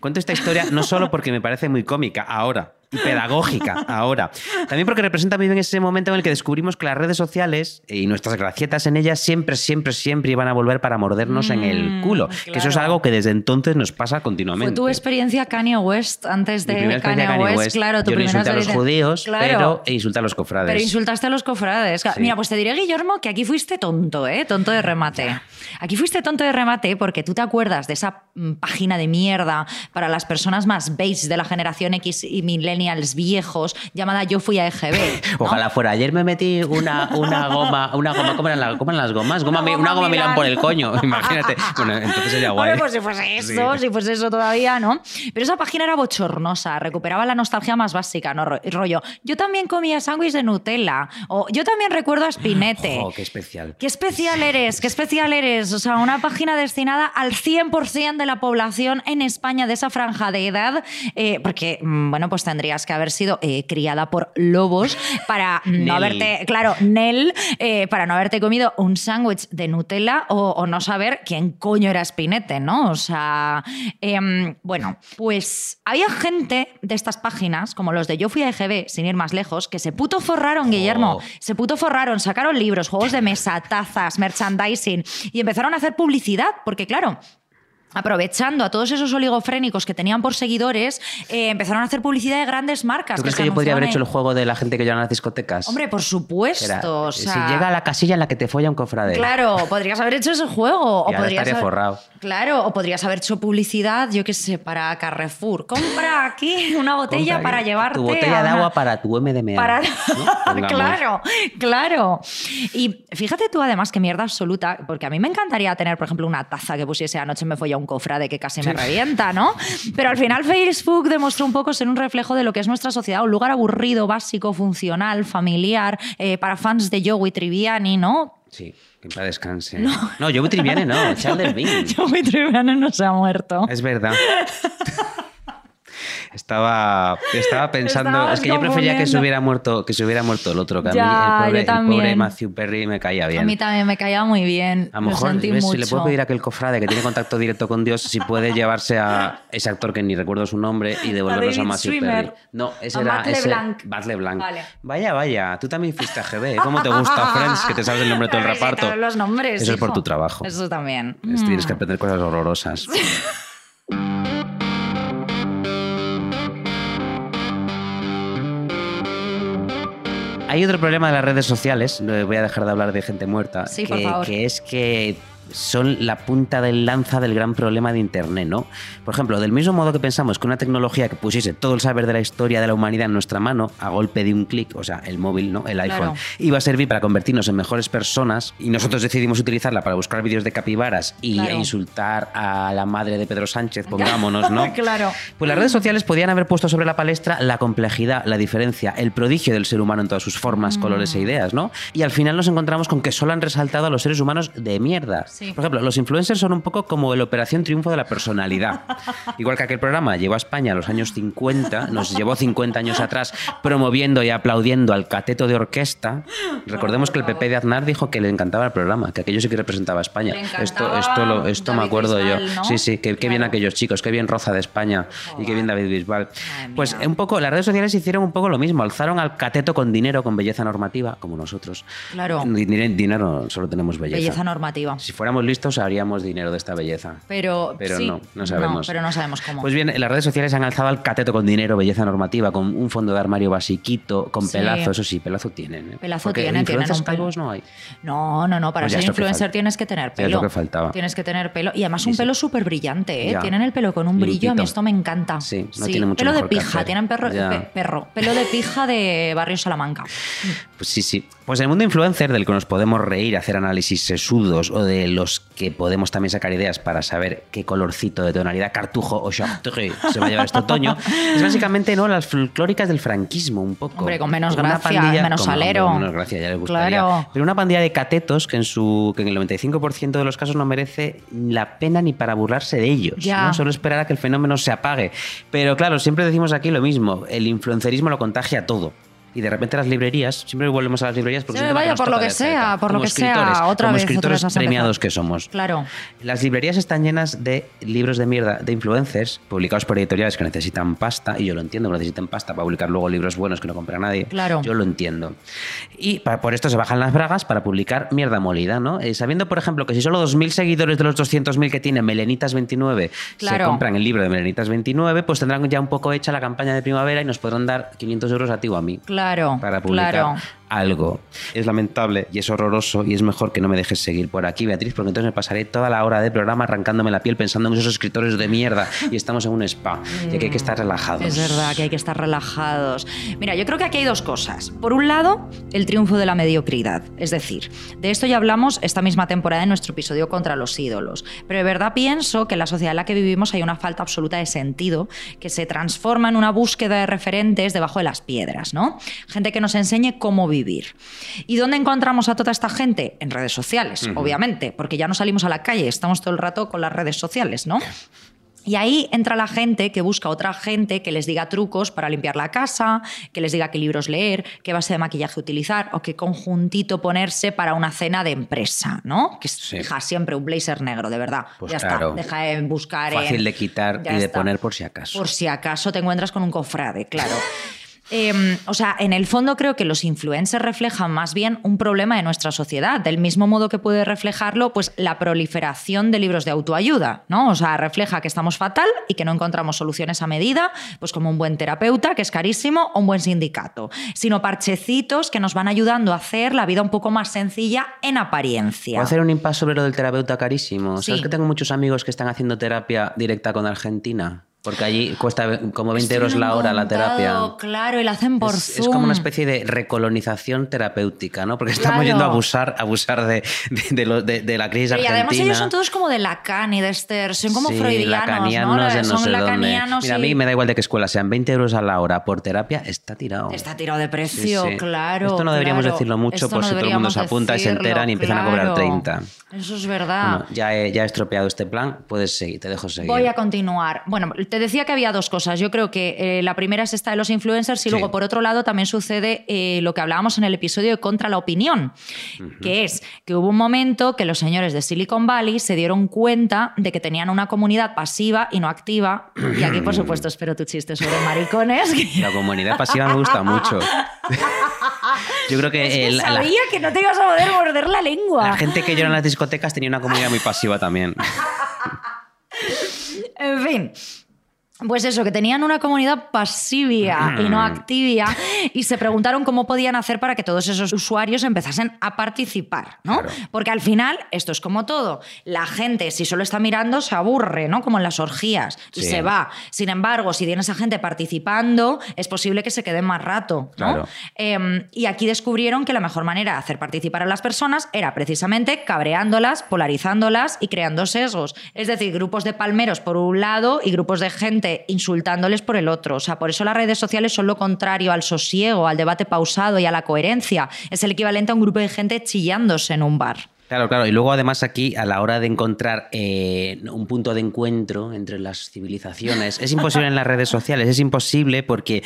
Cuento esta historia no solo porque me parece muy cómica ahora y pedagógica ahora, también porque representa muy bien ese momento en el que descubrimos que las redes sociales y nuestras gracietas en ellas siempre, siempre, siempre iban a volver para mordernos en el Mm, culo. Que eso es algo que desde entonces nos pasa Fue continuamente. tu experiencia Kanye West antes de Kanye, West, West. claro. Tu Yo primera insulté a los judíos, Claro. pero e insulté a los cofrades. Pero insultaste a los cofrades. Sí. Mira, pues te diré, Guillermo, que aquí fuiste tonto, ¿eh? Tonto de remate. Aquí fuiste tonto de remate porque tú te acuerdas de esa mm, página de mierda para las personas más beige de la generación X y millennials viejos llamada Yo fui a EGB. ¿no? Ojalá fuera. Ayer me metí una, una goma, una goma, ¿cómo eran, las, cómo eran las gomas? Goma, Una goma una goma Milán Milán. por el coño, imagínate. Bueno, entonces sería guay. Hombre, pues si fuese eso, Sí. si fuese eso todavía, ¿no? Pero esa página era bochornosa, recuperaba la nostalgia más básica, ¿no? Ro- Rollo, yo también comía sándwich de Nutella, o yo también recuerdo a Spinete. Oh, qué especial. Qué especial eres, qué especial eres. O sea, una página destinada al 100% de la población en España de esa franja de edad, eh, porque, mm, bueno, pues tendrías que haber sido eh, criada por lobos para no haberte, claro, Nel, eh, para no haberte comido un sándwich de Nutella o, o no saber quién coño era Spinete, ¿no? O sea, em, bueno, pues había gente de estas páginas, como los de Yo Fui a EGB, sin ir más lejos, que se puto forraron, Guillermo. Oh. Se puto forraron, sacaron libros, juegos de mesa, tazas, merchandising y empezaron a hacer publicidad, porque claro. Aprovechando a todos esos oligofrénicos que tenían por seguidores, eh, empezaron a hacer publicidad de grandes marcas. ¿Tú crees que yo podría haber hecho el juego de la gente que llora en las discotecas? Hombre, por supuesto. Era, o sea, si llega a la casilla en la que te folla un cofrade. Claro, podrías haber hecho ese juego. O podrías estaría haber- forrado. Claro, o podrías haber hecho publicidad, yo qué sé, para Carrefour. Compra aquí una botella Compra para aquí llevarte. Tu botella a de agua para tu MDMA. Para... ¿no? Pongamos. claro, claro. Y fíjate tú además que mierda absoluta, porque a mí me encantaría tener, por ejemplo, una taza que pusiese anoche me folla un cofrade que casi me revienta, ¿no? Pero al final Facebook demostró un poco ser un reflejo de lo que es nuestra sociedad, un lugar aburrido, básico, funcional, familiar, eh, para fans de Joey Triviani, ¿no? Sí, que en paz descanse. No, yo Triviani no, Chandler Bing. Joey Triviani no se ha muerto. Es verdad. Estaba, estaba pensando, Estabas es que yo prefería que se hubiera muerto, que se hubiera muerto el otro, que a mí el pobre, el Matthew Perry me caía bien. A mí también me caía muy bien. A lo mejor si le puedo pedir a aquel cofrade que tiene contacto directo con Dios si puede llevarse a ese actor que ni recuerdo su nombre y devolvernos a, Matthew. Perry. No, ese A era Matt ese, LeBlanc. Vale. Vaya, vaya, tú también fuiste a GB. ¿Cómo te gusta Friends que te sabes el nombre de todo el reparto? los nombres. Eso es por tu trabajo. Eso también. Es- Tienes Mm. que aprender cosas horrorosas. Hay otro problema de las redes sociales, no voy a dejar de hablar de gente muerta, Sí, que, por favor. que es que son la punta del lanza del gran problema de Internet, ¿no? Por ejemplo, del mismo modo que pensamos que una tecnología que pusiese todo el saber de la historia de la humanidad en nuestra mano a golpe de un clic, o sea, el móvil, ¿no? El iPhone, Claro. iba a servir para convertirnos en mejores personas y nosotros decidimos utilizarla para buscar vídeos de capibaras y Claro. e insultar a la madre de Pedro Sánchez, pongámonos, ¿no? Claro. Pues las redes sociales podían haber puesto sobre la palestra la complejidad, la diferencia, el prodigio del ser humano en todas sus Mm. formas, colores e ideas, ¿no? Y al final nos encontramos con que solo han resaltado a los seres humanos de mierda. Sí. Por ejemplo, los influencers son un poco como el Operación Triunfo de la personalidad. Igual que aquel programa llevó a España a los años 50, nos llevó 50 años atrás promoviendo y aplaudiendo al cateto de orquesta. Recordemos que el PP de Aznar dijo que le encantaba el programa, que aquello sí que representaba a España. Esto, esto, lo- esto me acuerdo yo. Bisbal, ¿no? Sí, sí, que, qué bien Claro. aquellos chicos, qué bien Roza de España y qué bien David Bisbal. Pues un poco, las redes sociales hicieron un poco lo mismo, alzaron al cateto con dinero, con belleza normativa, como nosotros. Claro. Dinero, dinero solo tenemos belleza. Belleza normativa. Si fuéramos listos, haríamos dinero de esta belleza. Pero, Pero sí, no, no sabemos. pero no sabemos cómo. Pues bien, las redes sociales han alzado al cateto con dinero, belleza normativa, con un fondo de armario basiquito, con Sí. pelazo, eso sí, pelazo tienen. ¿eh? Pelazo Porque tienen, tienen un pelo. no hay. No, no, no. Para Pues ser que influencer tienes que tener Ya es pelo. lo que faltaba. Tienes que tener pelo. Y además un sí. pelo súper brillante, ¿eh? Tienen el pelo con un brillo. A mí esto me encanta. Sí, no tiene mucho Pelo de mejor pija. Tienen perro, pe- perro. Pelo de pija de Barrio Salamanca. Pues sí, sí. Pues el mundo influencer, del que nos podemos reír, hacer análisis sesudos, o de los que podemos también sacar ideas para saber qué colorcito de tonalidad, cartujo o chartreuse se va a llevar este otoño, es básicamente ¿no? las folclóricas del franquismo, un poco. Hombre, con menos Una gracia, menos como- salero. con menos gracia, ya les gustaría. Claro. Pero una pandilla de catetos que en, su, que en el 95% de los casos no merece la pena ni para burlarse de ellos. Ya. ¿no? Solo esperar a que el fenómeno se apague. Pero claro, siempre decimos aquí lo mismo, el influencerismo lo contagia todo. Y de repente las librerías, siempre volvemos a las librerías porque un tema vaya, por lo que sea, por lo que sea, otra como vez, escritores vez premiados que somos. Claro. Las librerías están llenas de libros de mierda de influencers publicados por editoriales que necesitan pasta, y yo lo entiendo, que necesitan pasta para publicar luego libros buenos que no compra nadie. Claro. Yo lo entiendo. Y por esto se bajan las bragas para publicar mierda molida, ¿no? Eh, sabiendo, por ejemplo, que si solo 2.000 seguidores de los 200.000 que tiene Melenitas29 Claro. se compran el libro de Melenitas29, pues tendrán ya un poco hecha la campaña de primavera y nos podrán dar 500 euros a ti o a mí Claro. Para publicar Claro. Algo. Es lamentable y es horroroso y es mejor que no me dejes seguir por aquí, Beatriz, porque entonces me pasaré toda la hora de programa arrancándome la piel pensando en esos escritores de mierda y estamos en un spa y que hay que estar relajados. Es verdad que hay que estar relajados. Mira, yo creo que aquí hay dos cosas. Por un lado, el triunfo de la mediocridad. Es decir, de esto ya hablamos esta misma temporada en nuestro episodio contra los ídolos. Pero de verdad pienso que en la sociedad en la que vivimos hay una falta absoluta de sentido que se transforma en una búsqueda de referentes debajo de las piedras, ¿no? Gente que nos enseñe cómo vivir. ¿Y dónde encontramos a toda esta gente? En redes sociales, obviamente, porque ya no salimos a la calle, estamos todo el rato con las redes sociales, ¿no? Y ahí entra la gente que busca otra gente que les diga trucos para limpiar la casa, que les diga qué libros leer, qué base de maquillaje utilizar o qué conjuntito ponerse para una cena de empresa, ¿no? Que Sí. deja siempre un blazer negro, de verdad. Pues ya claro. está, deja de buscar. en- Fácil de quitar Ya y de está. poner por si acaso. Por si acaso te encuentras con un cofrade, claro. Eh, o sea, en el fondo creo que los influencers reflejan más bien un problema de nuestra sociedad, del mismo modo que puede reflejarlo pues, la proliferación de libros de autoayuda, ¿no? O sea, refleja que estamos fatal y que no encontramos soluciones a medida, pues como un buen terapeuta, que es carísimo, o un buen sindicato, sino parchecitos que nos van ayudando a hacer la vida un poco más sencilla en apariencia. ¿Puedo hacer un impasse sobre lo del terapeuta carísimo? ¿Sabes Sí. que tengo muchos amigos que están haciendo terapia directa con Argentina? Porque allí cuesta como 20 Esto euros la hora la terapia. Claro, y la hacen por es, es como una especie de recolonización terapéutica, ¿no? Porque estamos Claro. yendo a abusar, a abusar de, de, de lo- de- de la crisis Pero y argentina. además ellos son todos como de Lacan y de Esther, son como Sí, freudianos, lacanianos ¿no? de no son sé dónde. Mira, a mí me da igual de qué escuela sean, 20 euros a la hora por terapia está tirado. Está tirado de precio, sí. claro. Esto no deberíamos claro. decirlo mucho por no si todo el mundo se apunta y se enteran y empiezan a cobrar claro. 30. Eso es verdad. Bueno, ya he, ya he estropeado este plan, puedes seguir, te dejo seguir. Voy a continuar. Bueno, te decía que había dos cosas. Yo creo que eh, la primera es esta de los influencers y Sí. luego, por otro lado, también sucede eh, lo que hablábamos en el episodio de Contra la Opinión, que es que hubo un momento que los señores de Silicon Valley se dieron cuenta de que tenían una comunidad pasiva y no activa. Y aquí, por supuesto, espero tu chiste sobre maricones. La comunidad pasiva me gusta mucho. Yo creo que, Es que el- la- sabía que no te ibas a poder morder la lengua. la gente que llora en las discotecas tenía una comunidad muy pasiva también. En fin. Pues eso, que tenían una comunidad pasivia y no activa y se preguntaron cómo podían hacer para que todos esos usuarios empezasen a participar, ¿no? Claro. Porque al final, esto es como todo, la gente si solo está mirando se aburre, ¿no? Como en las orgías y Sí. se va. Sin embargo, si tienes a gente participando, es posible que se queden más rato, ¿no? Claro. Eh, y aquí descubrieron que la mejor manera de hacer participar a las personas era precisamente cabreándolas, polarizándolas y creando sesgos. Es decir, grupos de palmeros por un lado y grupos de gente insultándoles por el otro. O sea, por eso las redes sociales son lo contrario al sosiego, al debate pausado y a la coherencia. Es el equivalente a un grupo de gente chillándose en un bar. Claro, claro. Y luego además aquí, a la hora de encontrar eh, un punto de encuentro entre las civilizaciones, es imposible en las redes sociales, es imposible porque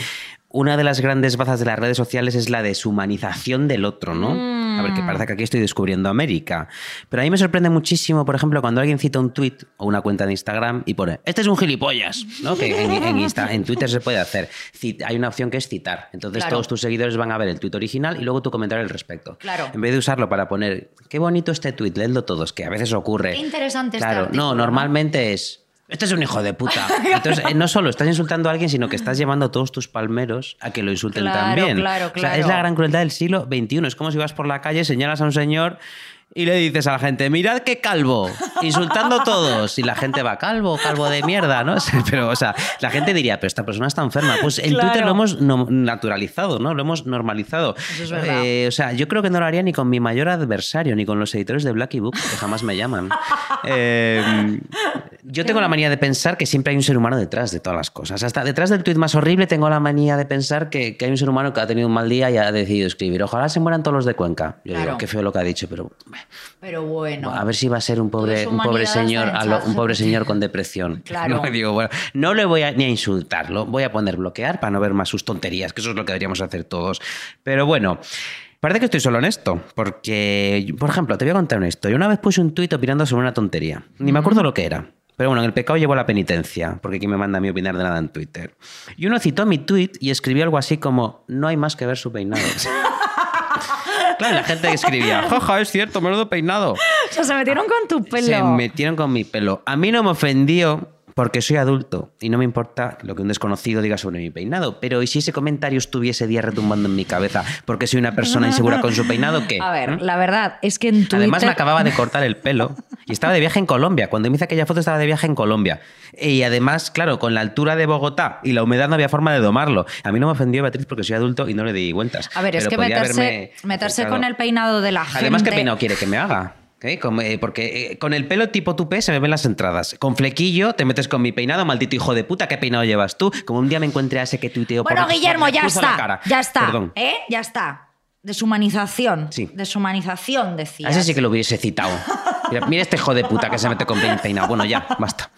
una de las grandes bazas de las redes sociales es la deshumanización del otro, ¿no? A ver, que parece que aquí estoy descubriendo América. Pero a mí me sorprende muchísimo, por ejemplo, cuando alguien cita un tweet o una cuenta de Instagram y pone, este es un gilipollas, ¿no? Que en, en Insta- en Twitter se puede hacer. Hay una opción que es citar. Entonces Claro. todos tus seguidores van a ver el tweet original y luego tu comentario al respecto. Claro. En vez de usarlo para poner, qué bonito este tuit, leedlo todos, que a veces ocurre. Qué interesante este Claro, artículo, no, ¿no? normalmente es. Este es un hijo de puta. Entonces, eh, no solo estás insultando a alguien, sino que estás llevando a todos tus palmeros a que lo insulten Claro, también. claro, O sea, es claro. la gran crueldad del siglo XXI. Es como si vas por la calle, señalas a un señor y le dices a la gente, mirad qué calvo, insultando a todos. Y la gente va, calvo, calvo de mierda, ¿no? Pero, o sea, la gente diría, pero esta persona está enferma. Pues en Claro. Twitter lo hemos no- naturalizado, ¿no? Lo hemos normalizado. Eso es verdad. Eh, o sea, yo creo que no lo haría ni con mi mayor adversario, ni con los editores de Blacky Book, que jamás me llaman. Eh, yo tengo la manía de pensar que siempre hay un ser humano detrás de todas las cosas. Hasta detrás del tuit más horrible tengo la manía de pensar que, que hay un ser humano que ha tenido un mal día y ha decidido escribir. Ojalá se mueran todos los de Cuenca. Yo Claro. digo, qué feo lo que ha dicho, pero Pero bueno. a ver si va a ser un pobre, un pobre señor, a lo- un pobre señor con depresión. Claro. No, digo, bueno, no le voy a, ni a insultarlo, voy a poner bloquear para no ver más sus tonterías, que eso es lo que deberíamos hacer todos. Pero bueno. Parece que estoy solo en esto, porque, por ejemplo, te voy a contar una historia. Una vez puse un tuit opinando sobre una tontería. Ni me acuerdo lo que era. Pero bueno, en el pecado llevo la penitencia, porque ¿quién me manda a mí opinar de nada en Twitter? Y uno citó mi tuit y escribió algo así como, no hay más que ver su peinado. claro, la gente escribía, jaja, es cierto, menudo peinado. O sea, se metieron con tu pelo. Se metieron con mi pelo. A mí no me ofendió porque soy adulto y no me importa lo que un desconocido diga sobre mi peinado. Pero ¿y si ese comentario estuviese día retumbando en mi cabeza porque soy una persona insegura con su peinado? ¿Qué? A ver, ¿Mm? la verdad es que en Twitter... Además me acababa de cortar el pelo y estaba de viaje en Colombia. Cuando me hice aquella foto estaba de viaje en Colombia. Y además, claro, con la altura de Bogotá y la humedad no había forma de domarlo. A mí no me ofendió Beatriz porque soy adulto y no le di vueltas. A ver, es que meterse, meterse con el peinado de la gente... Además, ¿qué peinado quiere que me haga? Como, eh, porque eh, con el pelo tipo tupé se me ven las entradas. Con flequillo te metes con mi peinado, maldito hijo de puta, ¿qué peinado llevas tú? Como un día me encuentre a ese que tuiteo por Bueno, Guillermo, por- ya cruzo la está. Ya está. Perdón. ¿Eh? Ya está. Deshumanización. Sí. Deshumanización, decía. A ese sí que lo hubiese citado. Mira, mira este hijo de puta que se mete con peinado. Bueno, ya, basta.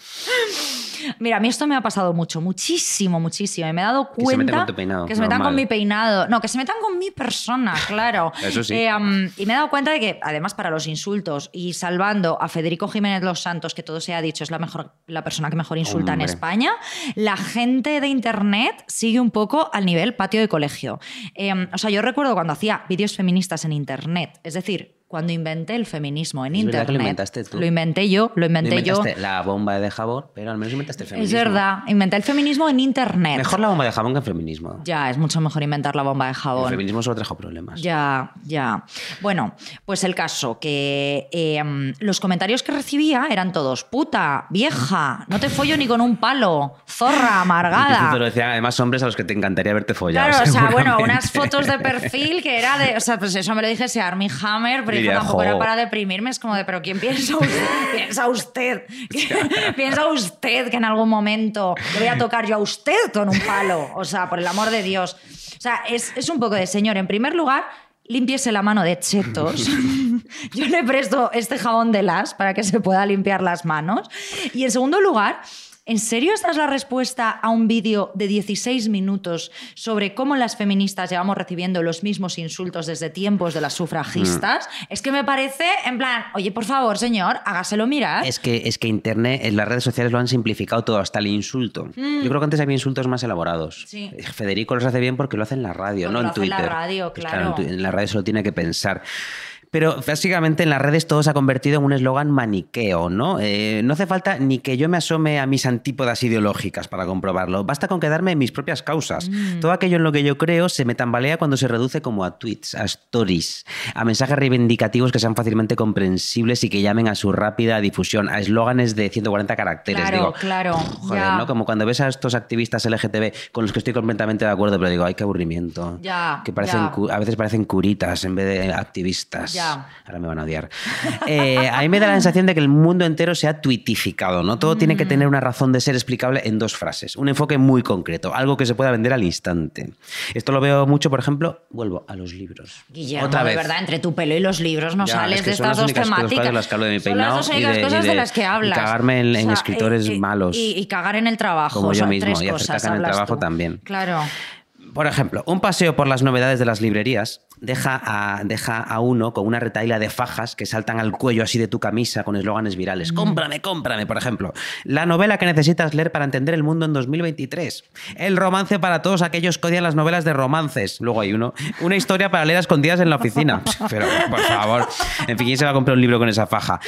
Mira, a mí esto me ha pasado mucho, muchísimo, muchísimo. Y me he dado se cuenta meten con tu peinado, que se metan con mi peinado. No, que se metan con mi persona, claro. Eso sí. Eh, um, y me he dado cuenta de que, además, para los insultos y salvando a Federico Jiménez Los Santos, que todo se ha dicho, es la, mejor, la persona que mejor insulta Hombre. en España, la gente de Internet sigue un poco al nivel patio de colegio. Eh, o sea, yo recuerdo cuando hacía vídeos feministas en Internet, es decir, cuando inventé el feminismo en Es Internet. que lo inventaste tú. Lo inventé yo, lo inventé yo. inventaste la bomba de jabón, pero al menos inventaste el Es feminismo. verdad, inventé el feminismo en internet. Mejor la bomba de jabón que el feminismo. Ya, es mucho mejor inventar la bomba de El jabón. feminismo solo trajo problemas. Ya, ya. Bueno, pues el caso, que eh, los comentarios que recibía eran todos, puta, vieja, no te follo ni con un palo, zorra, amargada. lo decían además hombres a los que te encantaría verte follado. Claro, o sea, bueno, unas fotos de perfil que era de. O sea, pues eso me lo dijese Armie Hammer, pero Diría, tampoco era para deprimirme. Es como de, pero ¿quién piensa usted? ¿Piensa usted? ¿Piensa usted que en algún momento le voy a tocar yo a usted con un palo? O sea, por el amor de Dios. O sea, es, es un poco de señor. En primer lugar, límpiese la mano de chetos. Yo le presto este jabón de las para que se pueda limpiar las manos. Y en segundo lugar, ¿en serio esta es la respuesta a un vídeo de 16 minutos sobre cómo las feministas llevamos recibiendo los mismos insultos desde tiempos de las sufragistas? Es que me parece, en plan, oye, por favor, señor, hágaselo mirar. Es que, es que Internet, en las redes sociales lo han simplificado todo, hasta el insulto. Yo creo que antes había insultos más elaborados. Mm. Sí. Federico los hace bien porque lo hace en la radio, Porque no lo en hace en la Twitter. radio, Pues claro. en, tu- en la radio solo tiene que pensar. Pero básicamente en las redes todo se ha convertido en un eslogan maniqueo, ¿no? Eh, no hace falta ni que yo me asome a mis antípodas ideológicas para comprobarlo. Basta con quedarme en mis propias causas. Mm. Todo aquello en lo que yo creo se me tambalea cuando se reduce como a tweets, a stories, a mensajes reivindicativos que sean fácilmente comprensibles y que llamen a su rápida difusión, a eslóganes de 140 caracteres. Claro, digo, claro, Joder. ¿no? Como cuando ves a estos activistas LGTB con los que estoy completamente de acuerdo, pero digo, ay, qué aburrimiento. Ya, Que parecen, ya. a veces parecen curitas en vez de activistas. Ya. Ahora me van a odiar. Eh, a mí me da la sensación de que el mundo entero se ha tuitificado, ¿no? Todo tiene que Mm. tener una razón de ser explicable en dos frases. Un enfoque muy concreto, algo que se pueda vender al instante. Esto lo veo mucho, por ejemplo, vuelvo a los libros. Guillermo, Otra de vez. verdad, entre tu pelo y los libros no Ya, sales es que de estas dos temáticas. de las que hablo de mi Son las peinado y de- y cosas de, de- las que y hablas. cagarme en- en escritores y- malos. Y, cagar en el trabajo. Como yo mismo, y hacer caca en el trabajo tú. también. Claro. Por ejemplo, un paseo por las novedades de las librerías deja a, deja a uno con una retaila de fajas que saltan al cuello así de tu camisa con eslóganes virales. Cómprame, cómprame, por ejemplo. La novela que necesitas leer para entender el mundo en 2023. El romance para todos aquellos que odian las novelas de romances. Luego hay uno. Una historia para leer a escondidas en la oficina. Pero, por favor. En fin, ¿quién se va a comprar un libro con esa faja?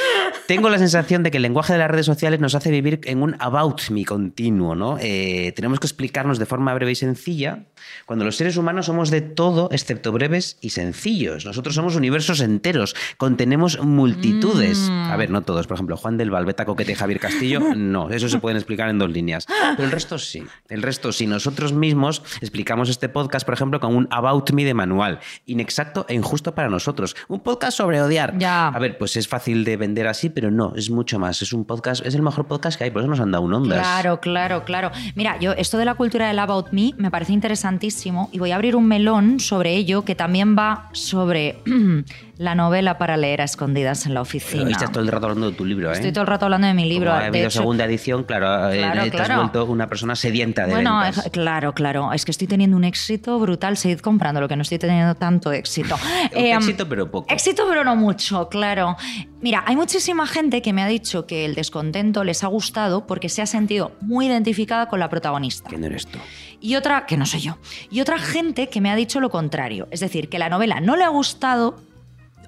Tengo la sensación de que el lenguaje de las redes sociales nos hace vivir en un about me continuo, ¿no? Eh, tenemos que explicarnos de forma breve y sencilla cuando los seres humanos somos de todo excepto breves y sencillos. Nosotros somos universos enteros, contenemos multitudes. A ver, no todos. Por ejemplo, Juan del Valbeta, Coquete y Javier Castillo, no. Eso se pueden explicar en dos líneas. Pero el resto sí. El resto sí. Nosotros mismos explicamos este podcast, por ejemplo, con un About Me de manual. Inexacto e injusto para nosotros. Un podcast sobre odiar. Ya. A ver, pues es fácil de vender así, pero no, es mucho más. Es un podcast, es el mejor podcast que hay, por eso nos han dado un ondas. Claro, claro, claro. Mira, yo esto de la cultura del About Me me parece interesantísimo y voy a abrir un melón sobre ello que también va sobre la novela para leer a escondidas en la oficina. estás todo el rato hablando de tu libro, ¿eh? Estoy todo el rato hablando de mi libro. Como ha de habido hecho- segunda edición, claro, eh, Claro, te has claro. vuelto una persona sedienta de Bueno, ventas. eh, claro, claro. Es que estoy teniendo un éxito brutal. Seguid comprando lo que no estoy teniendo tanto éxito. Eh, éxito, pero poco. Éxito, pero no mucho, claro. Mira, hay muchísima gente que me ha dicho que el descontento les ha gustado porque se ha sentido muy identificada con la protagonista. No eres tú. Y otra, que no soy yo. Y otra gente que me ha dicho lo contrario. Es decir, que la novela no le ha gustado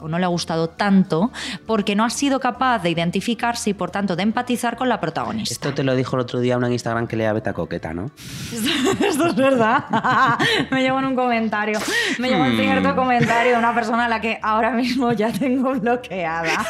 o no le ha gustado tanto porque no ha sido capaz de identificarse y por tanto de empatizar con la protagonista. Esto te lo dijo el otro día una en Instagram que lea Beta Coqueta, ¿no? Esto es verdad. me llegó en un comentario. Me llegó en cierto comentario de una persona a la que ahora mismo ya tengo bloqueada.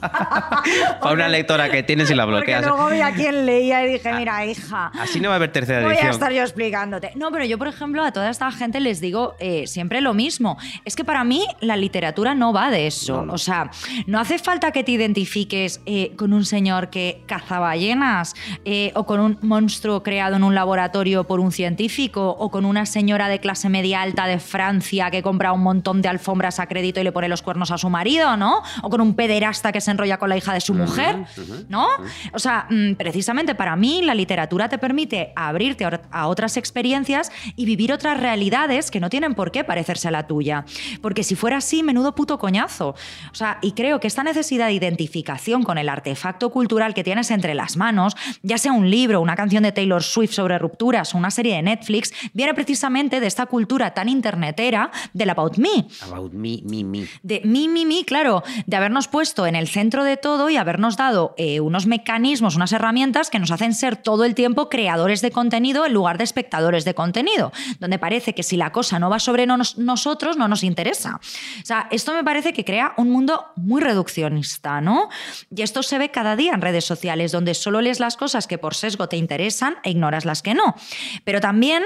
Para una lectora que tienes y la bloqueas. Porque luego vi a quien leía y dije, mira, hija. Así no va a haber tercera Voy edición. a estar yo explicándote. No, pero yo, por ejemplo, a toda esta gente les digo eh, siempre lo mismo. Es que para mí la literatura no va de eso. No, no. O sea, no hace falta que te identifiques eh, con un señor que caza ballenas eh, o con un monstruo creado en un laboratorio por un científico o con una señora de clase media alta de Francia que compra un montón de alfombras a crédito y le pone los cuernos a su marido, ¿no? O con un pederasta que se enrolla con la hija de su mujer, ¿no? O sea, mm, precisamente para mí la literatura te permite abrirte a otras experiencias y vivir otras realidades que no tienen por qué parecerse a la tuya. Porque si fuera así, menudo puto coñazo. O sea, y creo que esta necesidad de identificación con el artefacto cultural que tienes entre las manos, ya sea un libro, una canción de Taylor Swift sobre rupturas o una serie de Netflix, viene precisamente de esta cultura tan internetera del About Me About me, me, me. de mí, mí, mí, claro, de habernos puesto en el centro de todo y habernos dado eh, unos mecanismos, unas herramientas que nos hacen ser todo el tiempo creadores de contenido en lugar de espectadores de contenido, donde parece que si la cosa no va sobre nos- nosotros, no nos interesa. O sea, esto me parece que crea un mundo muy reduccionista, ¿no? Y esto se ve cada día en redes sociales, donde solo lees las cosas que por sesgo te interesan e ignoras las que no. Pero también...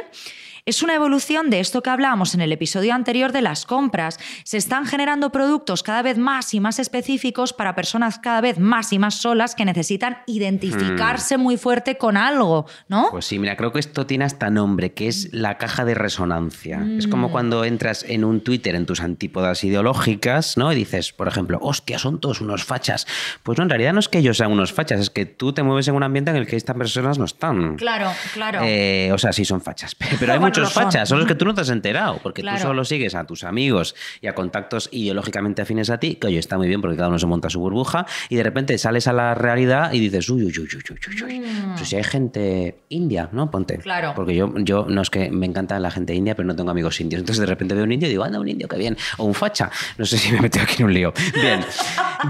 Es una evolución de esto que hablábamos en el episodio anterior de las compras. Se están generando productos cada vez más y más específicos para personas cada vez más y más solas que necesitan identificarse muy fuerte con algo, ¿no? Pues sí, mira, creo que esto tiene hasta nombre, que es la caja de resonancia. Es Mm. como cuando entras en un Twitter en tus antípodas ideológicas, ¿no? Y dices, por ejemplo, hostia, son todos unos fachas. Pues no, en realidad no es que ellos sean unos fachas, es que tú te mueves en un ambiente en el que estas personas no están. Claro, claro. Eh, o sea, sí son fachas, pero hay Bueno, muchos son. fachas, solo es que tú no te has enterado, porque Claro. tú solo sigues a tus amigos y a contactos ideológicamente afines a ti, que oye, está muy bien porque cada uno se monta su burbuja, y de repente sales a la realidad y dices, uy, uy, uy, uy, uy, uy, uy. Pues si hay gente india, ¿no? Ponte. Mm. Claro. Porque yo, yo no es que me encanta la gente india, pero no tengo amigos indios. Entonces de repente veo un indio y digo, anda, un indio, qué bien. O un facha. No sé si me he metido aquí en un lío. Bien.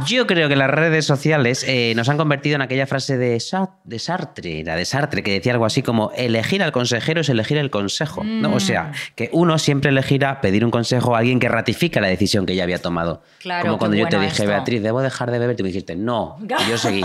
Yo creo que las redes sociales eh, nos han convertido en aquella frase de Sartre, la de Sartre, que decía algo así como elegir al consejero es elegir el consejo. ¿No? O sea, que uno siempre elegirá pedir un consejo a alguien que ratifica la decisión que ya había tomado. Claro, como cuando yo te dije, esto. Beatriz, debo dejar de beber, tú me dijiste, no. Y yo seguí.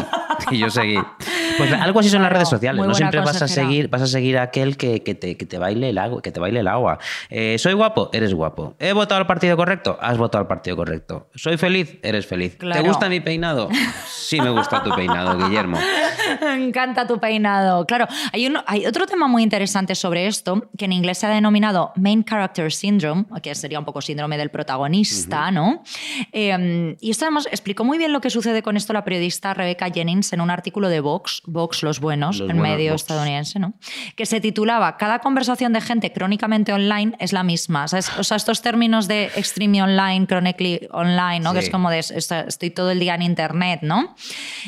Y yo seguí. Pues algo así son las redes sociales. No siempre vas a seguir, vas a seguir a aquel que, que te, que te baile el agua, que te baile el agua. Eh, soy guapo, eres guapo. He votado al partido correcto, has votado al partido correcto. Soy feliz, eres feliz. Claro. ¿Te gusta mi peinado? Sí me gusta tu peinado, Guillermo. Me encanta tu peinado. Claro, hay, un- hay otro tema muy interesante sobre esto, que en inglés se ha denominado Main Character Syndrome, que sería un poco síndrome del protagonista, ¿no? Eh, y esto además explicó muy bien lo que sucede con esto la periodista Rebecca Jennings en un artículo de Vox, Vox Los Buenos, Los buenos medio Vox. estadounidense, ¿no? Que se titulaba Cada conversación de gente crónicamente online es la misma. O sea, es- o sea, estos términos de extreme online, chronically online, ¿no? Que es como de est- estoy todo el día en internet, ¿no?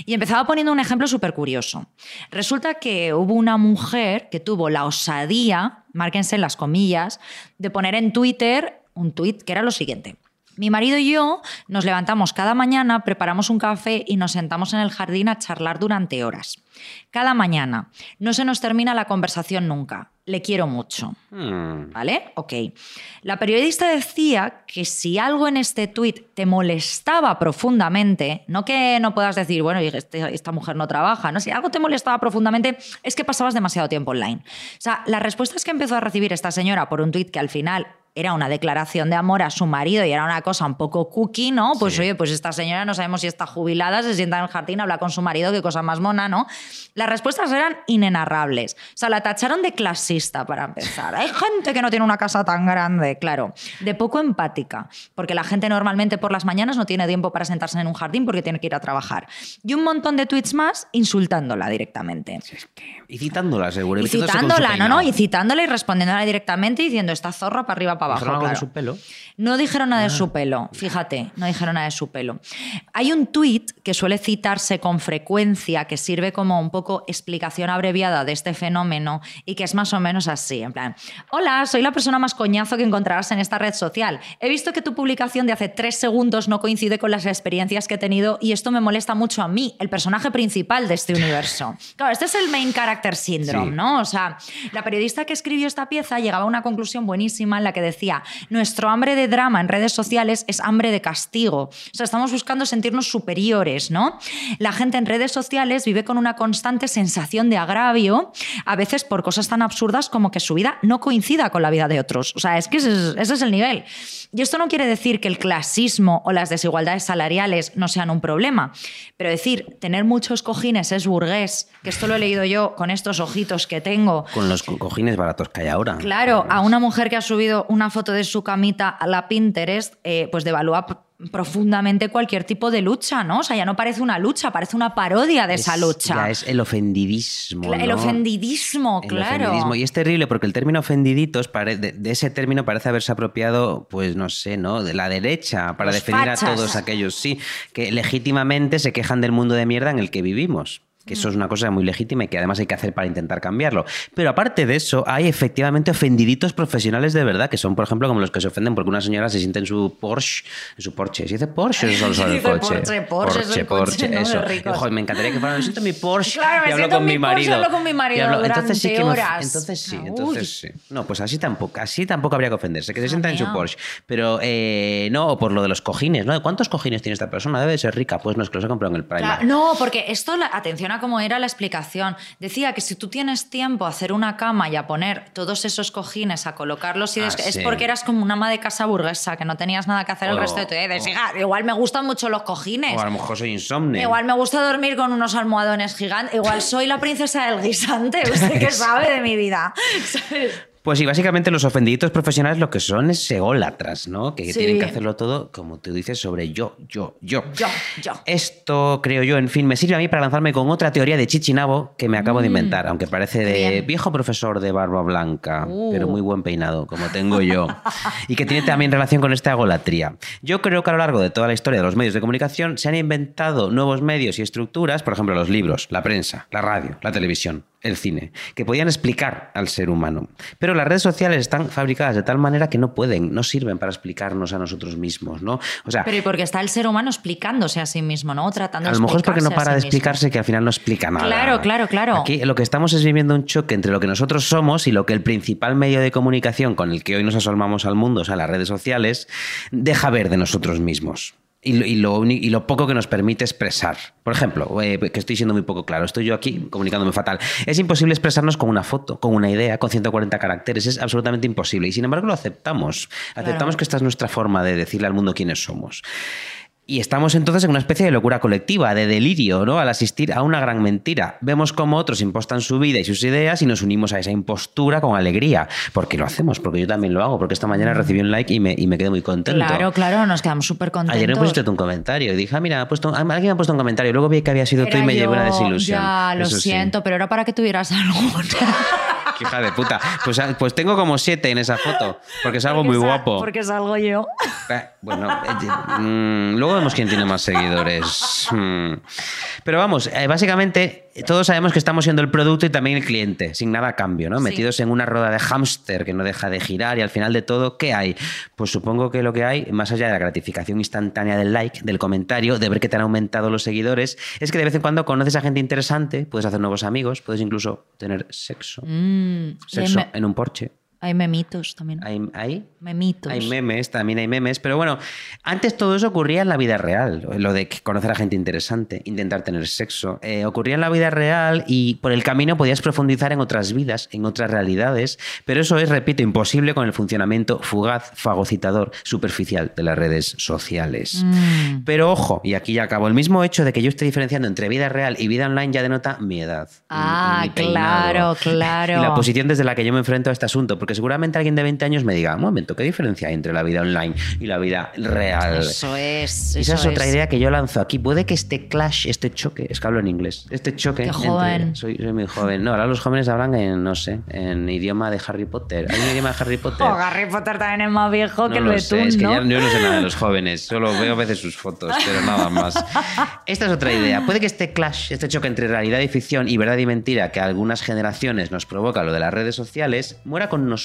Y empezaba poniendo un ejemplo súper curioso. Resulta que hubo una mujer que tuvo la osadía, márquense las comillas, de poner en Twitter un tuit que era lo siguiente. Mi marido y yo nos levantamos cada mañana, preparamos un café y nos sentamos en el jardín a charlar durante horas. Cada mañana. No se nos termina la conversación nunca. Le quiero mucho. Hmm. ¿Vale? Ok. La periodista decía que si algo en este tuit te molestaba profundamente, no que no puedas decir, bueno, este- esta mujer no trabaja, ¿no? Si algo te molestaba profundamente es que pasabas demasiado tiempo online. O sea, las respuestas que empezó a recibir esta señora por un tuit que al final era una declaración de amor a su marido y era una cosa un poco cookie, ¿no? Pues oye, pues esta señora no sabemos si está jubilada, se sienta en el jardín, habla con su marido, qué cosa más mona, ¿no? Las respuestas eran inenarrables. O sea, la tacharon de clasista para empezar. Hay gente que no tiene una casa tan grande, claro. De poco empática, porque la gente normalmente por las mañanas no tiene tiempo para sentarse en un jardín porque tiene que ir a trabajar. Y un montón de tweets más insultándola directamente. Y citándola, seguro. Y citándola, no, no, y citándola y respondiéndola directamente diciendo esta zorra para arriba, para abajo. ¿Dijeron algo de su pelo? No dijeron nada de Ah. su pelo, fíjate, no dijeron nada de su pelo. Hay un tuit que suele citarse con frecuencia que sirve como un poco explicación abreviada de este fenómeno y que es más o menos así, en plan, hola, soy la persona más coñazo que encontrarás en esta red social. He visto que tu publicación de hace tres segundos no coincide con las experiencias que he tenido y esto me molesta mucho a mí, el personaje principal de este universo. Claro, este es el main character syndrome, Sí. ¿no? O sea, la periodista que escribió esta pieza llegaba a una conclusión buenísima en la que decía, nuestro hambre de drama en redes sociales es hambre de castigo. O sea, estamos buscando sentirnos superiores, ¿no? La gente en redes sociales vive con una constante sensación de agravio, a veces por cosas tan absurdas como que su vida no coincida con la vida de otros. O sea, es que ese es, ese es el nivel. Y esto no quiere decir que el clasismo o las desigualdades salariales no sean un problema, pero decir, tener muchos cojines es burgués, que esto lo he leído yo con estos ojitos que tengo. Con los co- cojines baratos que hay ahora. Claro, a una mujer que ha subido una foto de su camita a la Pinterest, eh, pues devalúa profundamente cualquier tipo de lucha, ¿no? O sea, ya no parece una lucha, parece una parodia de esa Es- lucha. Ya es el ofendidismo. Cla- El ofendidismo, El claro. ofendidismo. Y es terrible porque el término ofendiditos, de, de ese término parece haberse apropiado, pues no sé, ¿no? De la derecha, para Los definir fachas. a todos aquellos, sí, que legítimamente se quejan del mundo de mierda en el que vivimos. Que eso es una cosa muy legítima y que además hay que hacer para intentar cambiarlo. Pero aparte de eso, hay efectivamente ofendiditos profesionales de verdad, que son, por ejemplo, como los que se ofenden porque una señora se siente en su Porsche, en su Porsche. ¿Se dice Porsche o es solo, solo el coche? Porsche, Porsche es el coche, ¿no? eso. ricos. Ojo, me encantaría que fuera, me siento en mi Porsche Claro, me y hablo con mi mi Porsche, marido. hablo con mi marido hablo- entonces sí durante que me of- horas. Entonces sí, Uy. entonces sí. No, pues así tampoco, así tampoco habría que ofenderse, que se Hija sienta en su. Porsche. Pero eh, no, o por lo de los cojines, ¿no? ¿Cuántos cojines tiene esta persona? Debe de ser rica. Pues no, es que los he comprado en el Primark. Claro, no, porque esto, la- atención a cómo era la explicación. Decía que si tú tienes tiempo a hacer una cama y a poner todos esos cojines, a colocarlos, y Ah, des- es sí. porque eras como una ama de casa burguesa, que no tenías nada que hacer el O- resto de tu vida. Y dices, "Hija, igual me gustan mucho los cojines. O a lo mejor soy insomne. Igual me gusta dormir con unos almohadones gigantes. Igual soy la princesa del guisante. ¿Usted qué sabe de mi vida? ¿Sabes? Pues sí, básicamente los ofendiditos profesionales lo que son es ególatras, ¿no? Que Sí. tienen que hacerlo todo, como tú dices, sobre yo, yo, yo. Yo, yo. Esto, creo yo, en fin, me sirve a mí para lanzarme con otra teoría de Chichinabo que me acabo de inventar, aunque parece de Mm. bien. viejo profesor de barba blanca, Uh. pero muy buen peinado, como tengo yo, y que tiene también relación con esta egolatría. Yo creo que a lo largo de toda la historia de los medios de comunicación se han inventado nuevos medios y estructuras, por ejemplo, los libros, la prensa, la radio, la televisión, el cine, que podían explicar al ser humano. Pero las redes sociales están fabricadas de tal manera que no pueden, no sirven para explicarnos a nosotros mismos, ¿no? O sea, Pero y porque está el ser humano explicándose a sí mismo, ¿no? Tratando a lo mejor es porque no para de mismo. explicarse que al final no explica nada. Claro, claro, claro. Aquí lo que estamos es viviendo un choque entre lo que nosotros somos y lo que el principal medio de comunicación con el que hoy nos asomamos al mundo, o sea, las redes sociales, deja ver de nosotros mismos. Y lo, y lo y lo poco que nos permite expresar. Por ejemplo, eh, que estoy siendo muy poco claro, estoy yo aquí comunicándome fatal. Es imposible expresarnos con una foto, con una idea, con 140 caracteres. Es absolutamente imposible. Y sin embargo lo aceptamos. Aceptamos Claro. que esta es nuestra forma de decirle al mundo quiénes somos. Y estamos entonces en una especie de locura colectiva, de delirio, ¿no? Al asistir a una gran mentira. Vemos cómo otros impostan su vida y sus ideas y nos unimos a esa impostura con alegría. Porque lo hacemos, porque yo también lo hago, porque esta mañana recibí un like y me, y me quedé muy contento. Claro, claro, nos quedamos súper contentos. Ayer me pusiste un comentario y dije, ah, mira, ha puesto, alguien me ha puesto un comentario. Luego vi que había sido tú y Era me llevé una yo, desilusión. Ya, lo Eso sí. siento, pero era para que tuvieras alguna. Qué hija de puta. Pues, ah, pues tengo como siete en esa foto, porque es algo Porque muy sa- guapo. Porque salgo yo. Eh, Bueno, eh, mm, luego vemos quién tiene más seguidores. Mm. Pero vamos, eh, básicamente todos sabemos que estamos siendo el producto y también el cliente, sin nada a cambio, ¿no? Sí. Metidos en una rueda de hámster que no deja de girar y al final de todo, ¿qué hay? Pues supongo que lo que hay, más allá de la gratificación instantánea del like, del comentario, de ver que te han aumentado los seguidores, es que de vez en cuando conoces a gente interesante, puedes hacer nuevos amigos, puedes incluso tener sexo. Mm, Sexo me- en un Porsche. Hay memitos también. Hay, hay Memitos. hay memes, también hay memes, pero bueno, antes todo eso ocurría en la vida real, lo de conocer a gente interesante, intentar tener sexo, eh, ocurría en la vida real y por el camino podías profundizar en otras vidas, en otras realidades, pero eso es, repito, imposible con el funcionamiento fugaz, fagocitador, superficial de las redes sociales. Mm. Pero ojo, y aquí ya acabo, el mismo hecho de que yo esté diferenciando entre vida real y vida online ya denota mi edad. Ah, mi peinado claro, claro. Y la posición desde la que yo me enfrento a este asunto, porque porque seguramente alguien de 20 años me diga, un momento, ¿qué diferencia hay entre la vida online y la vida real? Eso es. Esa es otra es. idea que yo lanzo aquí. Puede que este clash, este choque, es que hablo en inglés, este choque. Qué entre- joven. soy, soy muy joven. No, ahora los jóvenes hablan en, no sé, en idioma de Harry Potter. ¿Hay un idioma de Harry Potter? Oh, Harry Potter también es más viejo que el sé, betún, es que ¿no? ya yo no sé nada de los jóvenes, solo veo a veces sus fotos, pero nada más. Esta es otra idea. Puede que este clash, este choque entre realidad y ficción y verdad y mentira que a algunas generaciones nos provoca lo de las redes sociales, muera con nosotros.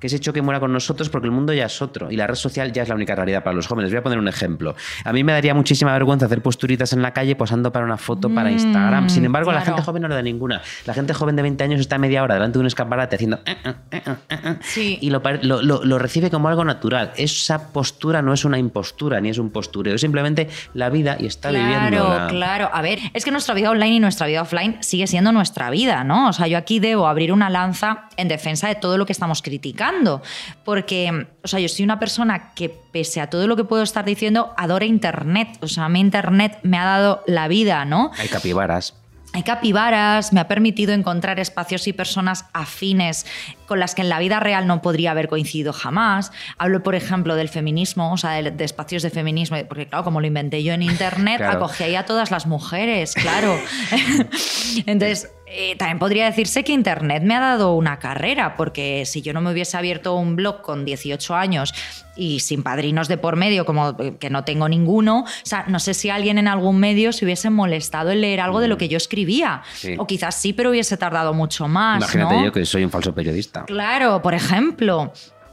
Que ese choque muera con nosotros porque el mundo ya es otro y la red social ya es la única realidad para los jóvenes. Voy a poner un ejemplo. A mí me daría muchísima vergüenza hacer posturitas en la calle posando para una foto para Instagram. Sin embargo, a la Mm, claro. gente joven no le da ninguna. La gente joven de 20 años está media hora delante de un escaparate haciendo... eh, eh, eh, Sí. y lo, pare- lo- lo- lo recibe como algo natural. Esa postura no es una impostura ni es un postureo, es simplemente la vida y está viviendo. Claro, claro. A ver, es que nuestra vida online y nuestra vida offline sigue siendo nuestra vida, ¿no? O sea, yo aquí debo abrir una lanza en defensa de todo lo que estamos criticando. Porque, o sea, yo soy una persona que, pese a todo lo que puedo estar diciendo, adora Internet. O sea, a mí Internet me ha dado la vida, ¿no? Hay capibaras. Hay capibaras, me ha permitido encontrar espacios y personas afines con las que en la vida real no podría haber coincidido jamás. Hablo, por ejemplo, del feminismo, o sea, de, de espacios de feminismo, porque claro, como lo inventé yo en Internet, Claro. acogí ahí a todas las mujeres, claro. Entonces, eh, también podría decirse que Internet me ha dado una carrera, porque si yo no me hubiese abierto un blog con 18 años y sin padrinos de por medio, como eh, que no tengo ninguno, o sea, no sé si alguien en algún medio se hubiese molestado en leer algo de lo que yo escribía. Sí. O quizás sí, pero hubiese tardado mucho más. Imagínate ¿no? yo que soy un falso periodista. Claro, por ejemplo.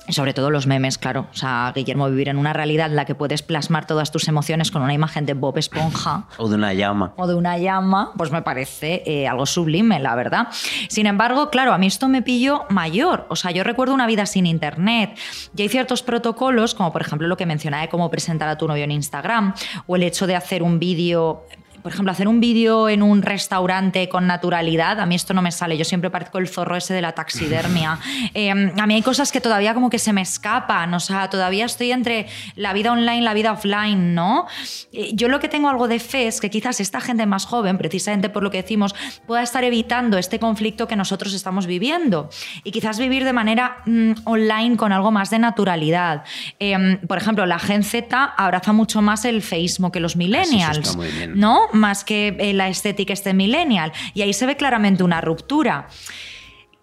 Sobre todo los memes, claro. O sea, Guillermo, vivir en una realidad en la que puedes plasmar todas tus emociones con una imagen de Bob Esponja O de una llama. o de una llama, pues me parece eh, algo sublime, la verdad. Sin embargo, claro, a mí esto me pilló mayor. O sea, yo recuerdo una vida sin internet. Y hay ciertos protocolos, como por ejemplo lo que mencionaba de cómo presentar a tu novio en Instagram, o el hecho de hacer un vídeo. Por ejemplo, hacer un vídeo en un restaurante con naturalidad, a mí esto no me sale. Yo siempre parezco el zorro ese de la taxidermia. Eh, a mí hay cosas que todavía como que se me escapan. O sea, todavía estoy entre la vida online y la vida offline, ¿no? Eh, Yo lo que tengo algo de fe es que quizás esta gente más joven, precisamente por lo que decimos, pueda estar evitando este conflicto que nosotros estamos viviendo. Y quizás vivir de manera mm, online con algo más de naturalidad. Eh, por ejemplo, la Gen Z abraza mucho más el feísmo que los millennials. está muy bien. ¿no? Más que eh, la estética este millennial. Y ahí se ve claramente una ruptura.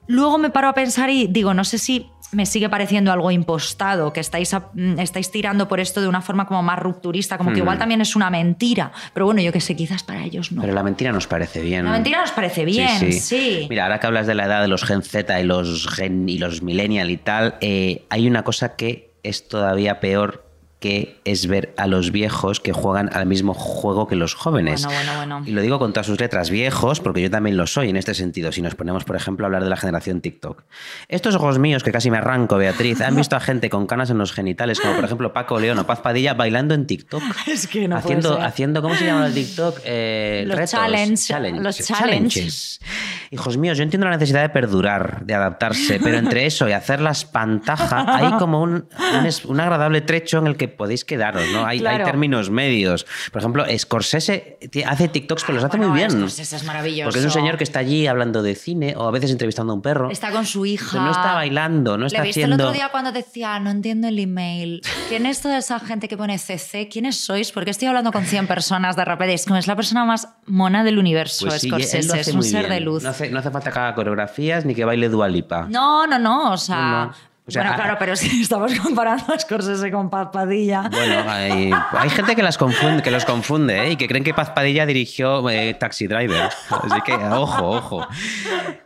Luego me paro a pensar y digo, no sé si me sigue pareciendo algo impostado, que estáis, a- mm, estáis tirando por esto de una forma como más rupturista, como que igual también es una mentira. Pero bueno, yo que sé, quizás para ellos no. Pero la mentira nos parece bien. La mentira nos parece bien, sí. Mira, ahora que hablas de la edad de los Gen Z y los Gen y los Millennial y tal, eh, hay una cosa que es todavía peor que es ver a los viejos que juegan al mismo juego que los jóvenes. Bueno, bueno, bueno. Y lo digo con todas sus letras, viejos, porque yo también lo soy en este sentido. Si nos ponemos, por ejemplo, a hablar de la generación TikTok. Estos ojos míos, que casi me arranco, Beatriz, han visto a gente con canas en los genitales, como por ejemplo Paco León o Paz Padilla, bailando en TikTok. Es que no puede haciendo, ser. haciendo, ¿cómo se llama el TikTok? Eh, Los retos, challenge, los challenges. Hijos míos, yo entiendo la necesidad de perdurar, de adaptarse, pero entre eso y hacer la espantaja hay como un, un agradable trecho en el que podéis quedaros, ¿no? Hay, Claro. hay términos medios. Por ejemplo, Scorsese hace TikToks, pero los hace Bueno, muy bien. Scorsese es maravilloso. Porque es un señor que está allí hablando de cine o a veces entrevistando a un perro. Está con su hija. No está bailando, no está ¿Le viste haciendo... el otro día cuando decía, no entiendo el email? ¿Quién es toda esa gente que pone CC? ¿Quiénes sois? Porque estoy hablando con 100 personas de repente. Es como es la persona más mona del universo, Pues sí, Scorsese. es un ser bien. de luz. No hace, no hace falta que haga coreografías ni que baile Dualipa. No, no, no. O sea. No, no. O sea, bueno, a- claro, pero si estamos comparando a Scorsese con Paz Padilla. Bueno, hay, hay gente que, las confunde, que los confunde ¿eh? y que creen que Paz Padilla dirigió eh, Taxi Driver. Así que, ojo, ojo.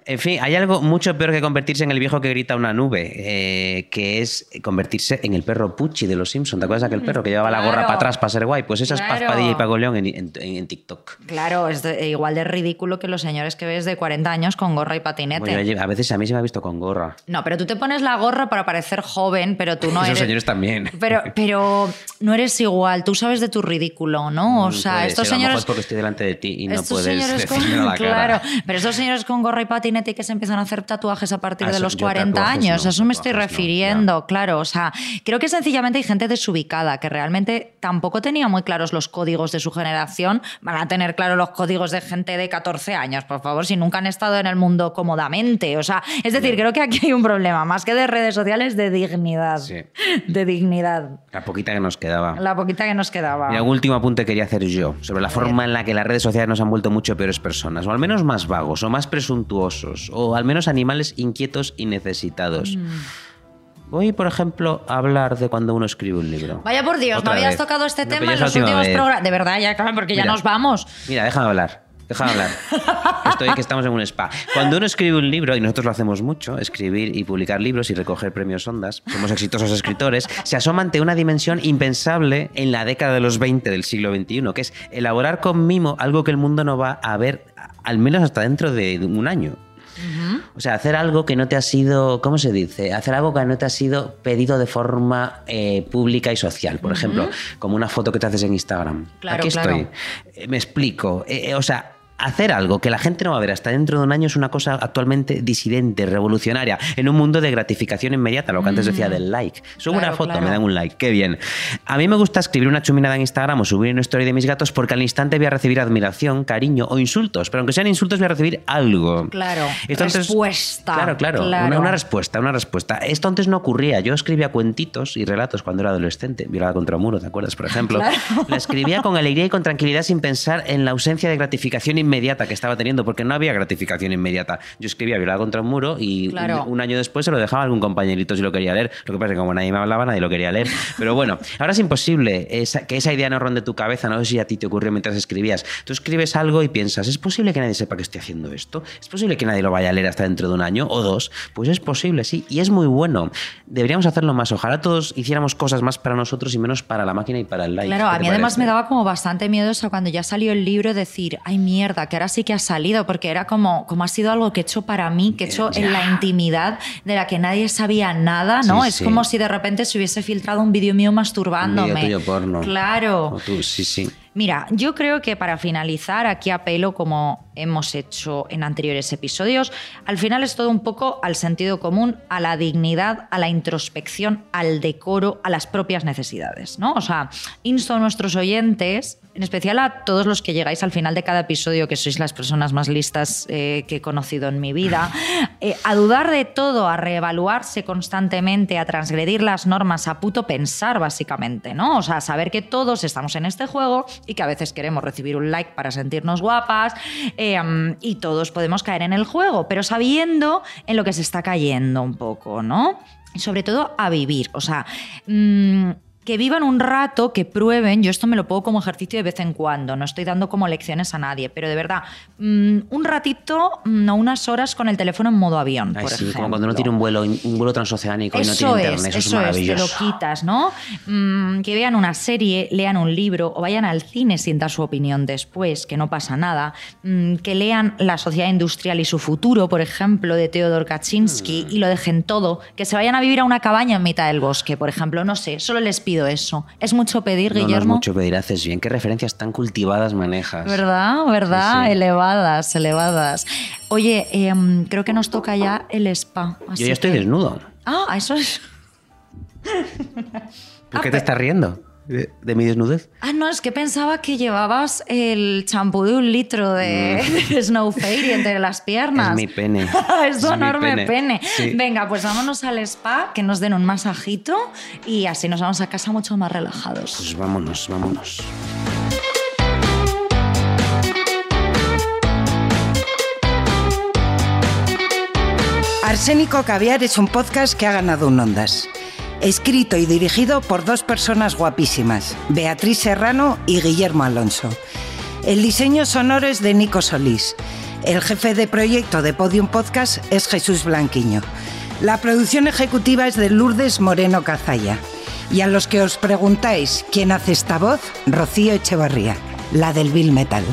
En fin, hay algo mucho peor que convertirse en el viejo que grita una nube, eh, que es convertirse en el perro Pucci de los Simpsons. ¿Te acuerdas de aquel perro que llevaba la gorra claro. para atrás para ser guay? Pues esa es Paz Claro. Padilla y Paco León en, en- en TikTok. Claro, es de- igual de ridículo que los señores que ves de 40 años con gorra y patinete. Bueno, a veces a mí se me ha visto con gorra. No, pero tú te pones la gorra claro para parecer joven, pero tú no Esos eres. señores también. Pero, pero no eres igual, tú sabes de tu ridículo, ¿no? O Mm, sea, puede estos ser, A lo mejor señores. porque estoy delante de ti y no puedes señores con, a la claro, cara. pero estos señores con gorra y patinete que se empiezan a hacer tatuajes a partir Ah, de eso- los yo 40 tatuajes años, no, a eso me estoy tatuajes no, refiriendo, claro. O sea, creo que sencillamente hay gente desubicada que realmente tampoco tenía muy claros los códigos de su generación. Van a tener claro los códigos de gente de 14 años, por favor, si nunca han estado en el mundo cómodamente. O sea, es decir, creo que aquí hay un problema, más que de redes sociales, de dignidad. Sí. De dignidad. La poquita que nos quedaba. La poquita que nos quedaba. Mira, un último apunte quería hacer yo sobre la forma en la que las redes sociales nos han vuelto mucho peores personas, o al menos más vagos, o más presuntuosos, o al menos animales inquietos y necesitados. Mm. Voy, por ejemplo, a hablar de cuando uno escribe un libro. Vaya por Dios, Otra no habías vez. tocado este No, tema en los últimos programas. De verdad, ya, claro, porque ya nos vamos. Mira, déjame hablar. Déjame hablar. Estoy que estamos en un spa. Cuando uno escribe un libro, y nosotros lo hacemos mucho, escribir y publicar libros y recoger premios Ondas, somos exitosos escritores, se asoma ante una dimensión impensable en la década de los 20 del siglo XXI, que es elaborar con mimo algo que el mundo no va a ver al menos hasta dentro de un año. O sea, hacer algo que no te ha sido, ¿cómo se dice? Hacer algo que no te ha sido pedido de forma eh, pública y social. Por ejemplo, como una foto que te haces en Instagram. Claro, Aquí claro. estoy. Eh, me explico. Eh, o sea, hacer algo que la gente no va a ver hasta dentro de un año es una cosa actualmente disidente, revolucionaria, en un mundo de gratificación inmediata, lo que antes decía del like. Subo Claro, una foto, claro. me dan un like, qué bien. A mí me gusta escribir una chuminada en Instagram o subir una story de mis gatos porque al instante voy a recibir admiración, cariño o insultos, pero aunque sean insultos voy a recibir algo. Claro, Esto antes- respuesta. Claro, claro, Claro. Una, una respuesta, una respuesta. Esto antes no ocurría. Yo escribía cuentitos y relatos cuando era adolescente, violada contra un muro, ¿te acuerdas? Por ejemplo. La escribía con alegría y con tranquilidad sin pensar en la ausencia de gratificación inmediata que estaba teniendo, porque no había gratificación inmediata. Yo escribía violada contra un muro y Claro. un, un año después se lo dejaba a algún compañerito si lo quería leer. Lo que pasa es que como nadie me hablaba, nadie lo quería leer. Pero bueno, ahora es imposible esa- que esa idea no ronde tu cabeza. No sé si a ti te ocurrió mientras escribías. Tú escribes algo y piensas, ¿es posible que nadie sepa que estoy haciendo esto? ¿Es posible que nadie lo vaya a leer hasta dentro de un año o dos? Pues es posible, sí. Y es muy bueno. Deberíamos hacerlo más. Ojalá todos hiciéramos cosas más para nosotros y menos para la máquina y para el like. Claro, ¿Qué a mí además parece? me daba como bastante miedo eso cuando ya salió el libro decir, ay mierda, que ahora sí que ha salido, porque era como, como ha sido algo que he hecho para mí, que he hecho en la intimidad de la que nadie sabía nada, ¿no? Sí, es sí. como si de repente se hubiese filtrado un vídeo mío Un masturbándome. vídeo tuyo porno. Claro. O tú, sí, sí. Mira, yo creo que para finalizar, aquí apelo, como hemos hecho en anteriores episodios, al final es todo un poco al sentido común, a la dignidad, a la introspección, al decoro, a las propias necesidades, ¿no? O sea, insto a nuestros oyentes, en especial a todos los que llegáis al final de cada episodio, que sois las personas más listas eh, que he conocido en mi vida, eh, a dudar de todo, a reevaluarse constantemente, a transgredir las normas, a puto pensar, básicamente, ¿no? O sea, saber que todos estamos en este juego y que a veces queremos recibir un like para sentirnos guapas mm, y todos podemos caer en el juego, pero sabiendo en lo que se está cayendo un poco, ¿no? Sobre todo a vivir, o sea... mm, que vivan un rato, que prueben, yo esto me lo pongo como ejercicio de vez en cuando, no estoy dando como lecciones a nadie, pero de verdad, mm, un ratito, no unas horas con el teléfono en modo avión, Ay, por sí, ejemplo. como cuando uno tiene un vuelo, un vuelo transoceánico y no Eso tiene es, internet. Eso, eso es es, te maravilloso. lo quitas, ¿no? Mm, que vean una serie, lean un libro o vayan al cine sin dar su opinión después, que no pasa nada. Mm, que lean La sociedad industrial y su futuro, por ejemplo, de Theodor Kaczynski Mm. y lo dejen todo. Que se vayan a vivir a una cabaña en mitad del bosque, por ejemplo. No sé, solo les pido eso. Es mucho pedir, No, no es Guillermo. mucho pedir, haces bien. ¿Qué referencias tan cultivadas manejas? ¿Verdad? ¿Verdad? Sí, sí. Elevadas, elevadas. Oye, em, creo que nos toca ya el spa. Yo ya estoy que- desnudo. Ah, eso es. ¿Por Ah, qué te estás riendo? ¿De, de mi desnudez? Ah, no, es que pensaba que llevabas el champú de un litro de Snow Fairy entre las piernas. Mm. Es mi pene. es tu Es mi enorme pene. pene. Sí. Venga, pues vámonos al spa, que nos den un masajito y así nos vamos a casa mucho más relajados. Pues vámonos, vámonos. Arsénico Caviar es un podcast que ha ganado un Ondas. Escrito y dirigido por dos personas guapísimas, Beatriz Serrano y Guillermo Alonso. El diseño sonoro es de Nico Solís. El jefe de proyecto de Podium Podcast es Jesús Blanquiño. La producción ejecutiva es de Lourdes Moreno Cazalla. Y a los que os preguntáis quién hace esta voz, Rocío Echevarría, la del Bill Metal.